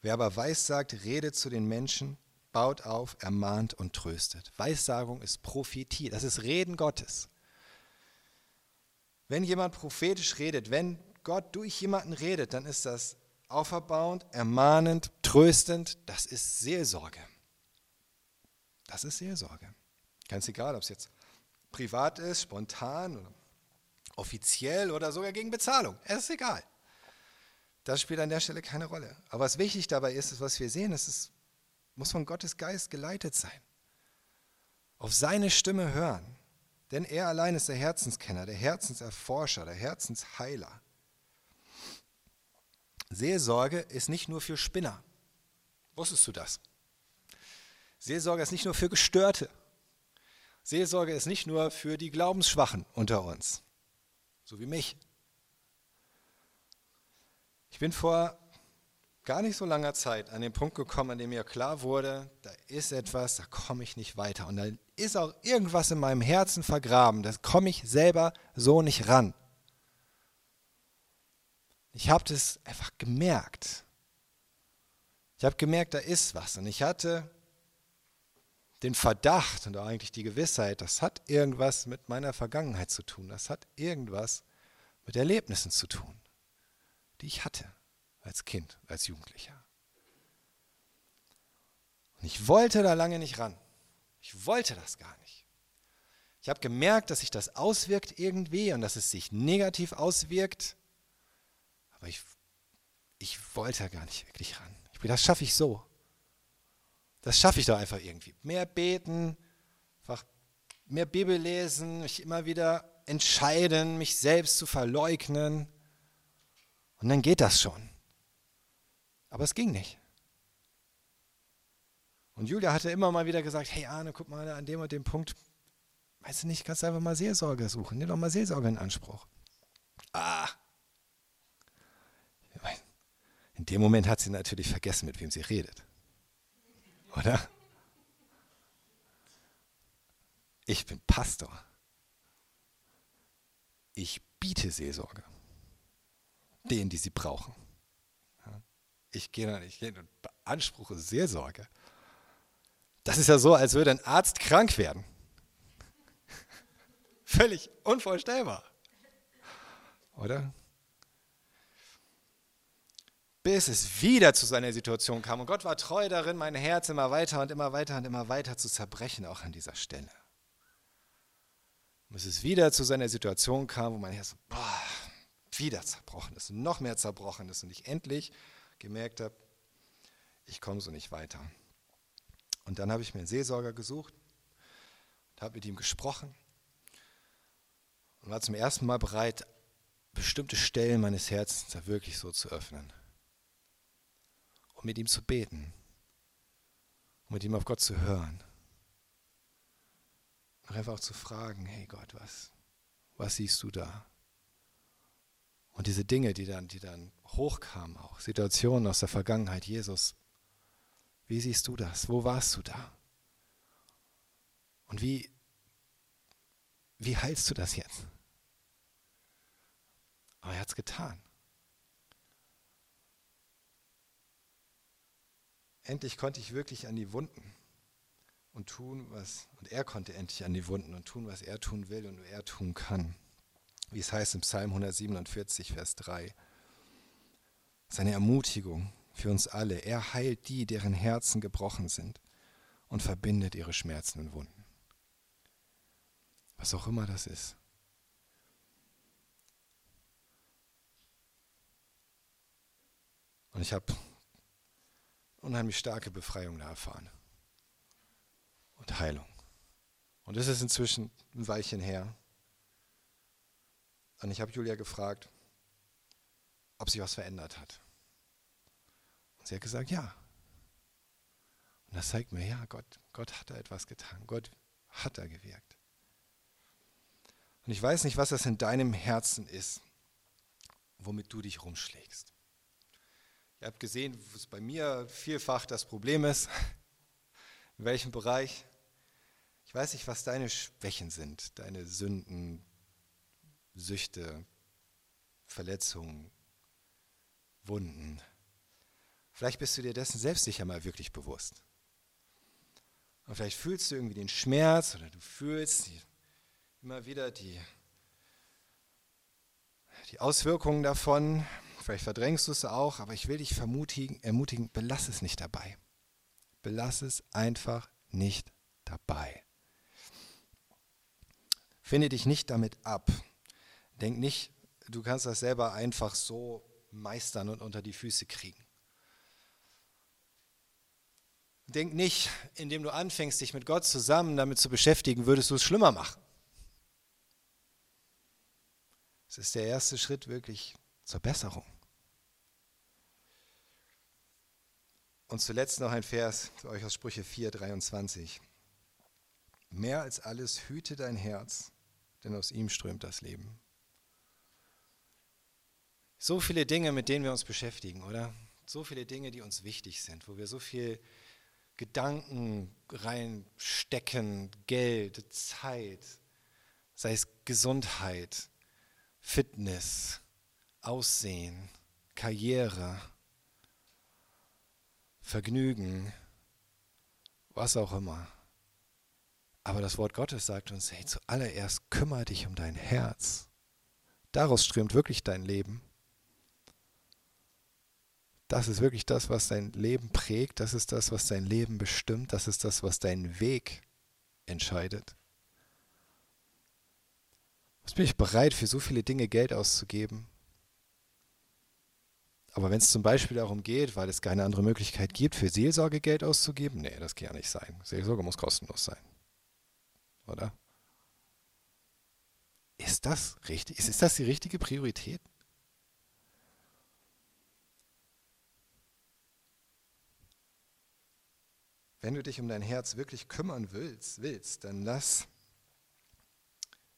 wer aber weissagt, redet zu den Menschen, baut auf, ermahnt und tröstet. Weissagung ist Prophetie, das ist Reden Gottes. Wenn jemand prophetisch redet, wenn Gott durch jemanden redet, dann ist das auferbauend, ermahnend, tröstend, das ist Seelsorge. Das ist Seelsorge. Ganz egal, ob es jetzt privat ist, spontan oder offiziell oder sogar gegen Bezahlung. Es ist egal. Das spielt an der Stelle keine Rolle. Aber was wichtig dabei ist, ist was wir sehen, es muss von Gottes Geist geleitet sein. Auf seine Stimme hören. Denn er allein ist der Herzenskenner, der Herzenserforscher, der Herzensheiler. Seelsorge ist nicht nur für Spinner. Wusstest du das? Seelsorge ist nicht nur für Gestörte. Seelsorge ist nicht nur für die Glaubensschwachen unter uns, so wie mich. Ich bin vor gar nicht so langer Zeit an den Punkt gekommen, an dem mir klar wurde, da ist etwas, da komme ich nicht weiter. Und da ist auch irgendwas in meinem Herzen vergraben, das komme ich selber so nicht ran. Ich habe das einfach gemerkt. Ich habe gemerkt, da ist was. Und ich hatte den Verdacht und eigentlich die Gewissheit, das hat irgendwas mit meiner Vergangenheit zu tun. Das hat irgendwas mit Erlebnissen zu tun, die ich hatte als Kind, als Jugendlicher. Und ich wollte da lange nicht ran. Ich wollte das gar nicht. Ich habe gemerkt, dass sich das auswirkt irgendwie und dass es sich negativ auswirkt. Aber ich, ich wollte ja gar nicht wirklich ran. Ich, das schaffe ich so. Das schaffe ich doch einfach irgendwie. Mehr beten, einfach mehr Bibel lesen, mich immer wieder entscheiden, mich selbst zu verleugnen. Und dann geht das schon. Aber es ging nicht. Und Julia hatte immer mal wieder gesagt, hey Arne, guck mal an dem und dem Punkt, weißt du nicht, kannst du einfach mal Seelsorge suchen, nimm doch mal Seelsorge in Anspruch. Ah. In dem Moment hat sie natürlich vergessen, mit wem sie redet. Oder? Ich bin Pastor. Ich biete Seelsorge. Denen, die sie brauchen. Ich gehe da nicht hin und beanspruche Seelsorge. Das ist ja so, als würde ein Arzt krank werden. Völlig unvorstellbar. Oder? Bis es wieder zu seiner Situation kam. Und Gott war treu darin, mein Herz immer weiter und immer weiter und immer weiter zu zerbrechen, auch an dieser Stelle. Und bis es wieder zu seiner Situation kam, wo mein Herz boah, wieder zerbrochen ist, noch mehr zerbrochen ist und ich endlich gemerkt habe, ich komme so nicht weiter. Und dann habe ich mir einen Seelsorger gesucht und habe mit ihm gesprochen und war zum ersten Mal bereit, bestimmte Stellen meines Herzens da wirklich so zu öffnen und mit ihm zu beten und mit ihm auf Gott zu hören. Und einfach auch zu fragen, hey Gott, was, was siehst du da? Und diese Dinge, die dann, die dann hochkamen, auch Situationen aus der Vergangenheit, Jesus, wie siehst du das? Wo warst du da? Und wie, wie heilst du das jetzt? Aber er hat es getan. Endlich konnte ich wirklich an die Wunden und tun, was, und er konnte endlich an die Wunden und tun, was er tun will und er tun kann. Wie es heißt im Psalm 147, Vers 3. Seine Ermutigung für uns alle. Er heilt die, deren Herzen gebrochen sind und verbindet ihre schmerzenden Wunden. Was auch immer das ist. Und ich habe unheimlich starke Befreiung da erfahren. Und Heilung. Und das ist inzwischen ein Weilchen her. Und ich habe Julia gefragt, ob sie was verändert hat. Sie hat gesagt, ja. Und das zeigt mir, ja, Gott, Gott hat da etwas getan. Gott hat da gewirkt. Und ich weiß nicht, was das in deinem Herzen ist, womit du dich rumschlägst. Ihr habt gesehen, was bei mir vielfach das Problem ist. In welchem Bereich? Ich weiß nicht, was deine Schwächen sind, deine Sünden, Süchte, Verletzungen, Wunden. Vielleicht bist du dir dessen selbst nicht einmal wirklich bewusst. Und vielleicht fühlst du irgendwie den Schmerz oder du fühlst die, immer wieder die, die Auswirkungen davon. Vielleicht verdrängst du es auch, aber ich will dich ermutigen, ermutigen, belass es nicht dabei. Belass es einfach nicht dabei. Finde dich nicht damit ab. Denk nicht, du kannst das selber einfach so meistern und unter die Füße kriegen. Denk nicht, indem du anfängst, dich mit Gott zusammen damit zu beschäftigen, würdest du es schlimmer machen. Es ist der erste Schritt wirklich zur Besserung. Und zuletzt noch ein Vers für euch aus Sprüche 4, 23. Mehr als alles hüte dein Herz, denn aus ihm strömt das Leben. So viele Dinge, mit denen wir uns beschäftigen, oder? So viele Dinge, die uns wichtig sind, wo wir so viel Gedanken reinstecken, Geld, Zeit, sei es Gesundheit, Fitness, Aussehen, Karriere, Vergnügen, was auch immer. Aber das Wort Gottes sagt uns, hey, zuallererst kümmere dich um dein Herz. Daraus strömt wirklich dein Leben. Das ist wirklich das, was dein Leben prägt, das ist das, was dein Leben bestimmt, das ist das, was deinen Weg entscheidet. Was bin ich bereit, für so viele Dinge Geld auszugeben? Aber wenn es zum Beispiel darum geht, weil es keine andere Möglichkeit gibt, für Seelsorge Geld auszugeben, nee, das kann ja nicht sein. Seelsorge muss kostenlos sein. Oder? das richtig? Ist, ist das die richtige Priorität? Wenn du dich um dein Herz wirklich kümmern willst, willst, dann lass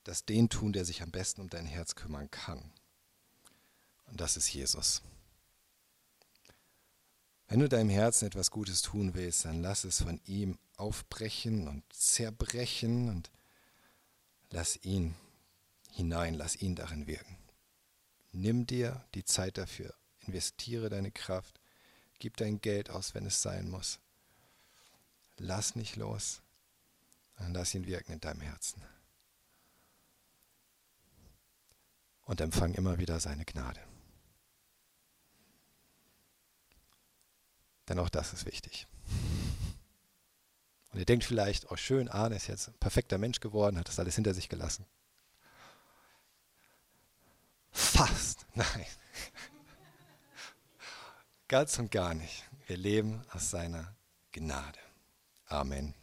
das den tun, der sich am besten um dein Herz kümmern kann. Und das ist Jesus. Wenn du deinem Herzen etwas Gutes tun willst, dann lass es von ihm aufbrechen und zerbrechen und lass ihn hinein, lass ihn darin wirken. Nimm dir die Zeit dafür, investiere deine Kraft, gib dein Geld aus, wenn es sein muss. Lass nicht los, sondern lass ihn wirken in deinem Herzen. Und empfang immer wieder seine Gnade. Denn auch das ist wichtig. Und ihr denkt vielleicht, oh schön, Arne ist jetzt ein perfekter Mensch geworden, hat das alles hinter sich gelassen. Fast, nein. Ganz und gar nicht. Wir leben aus seiner Gnade. Amen.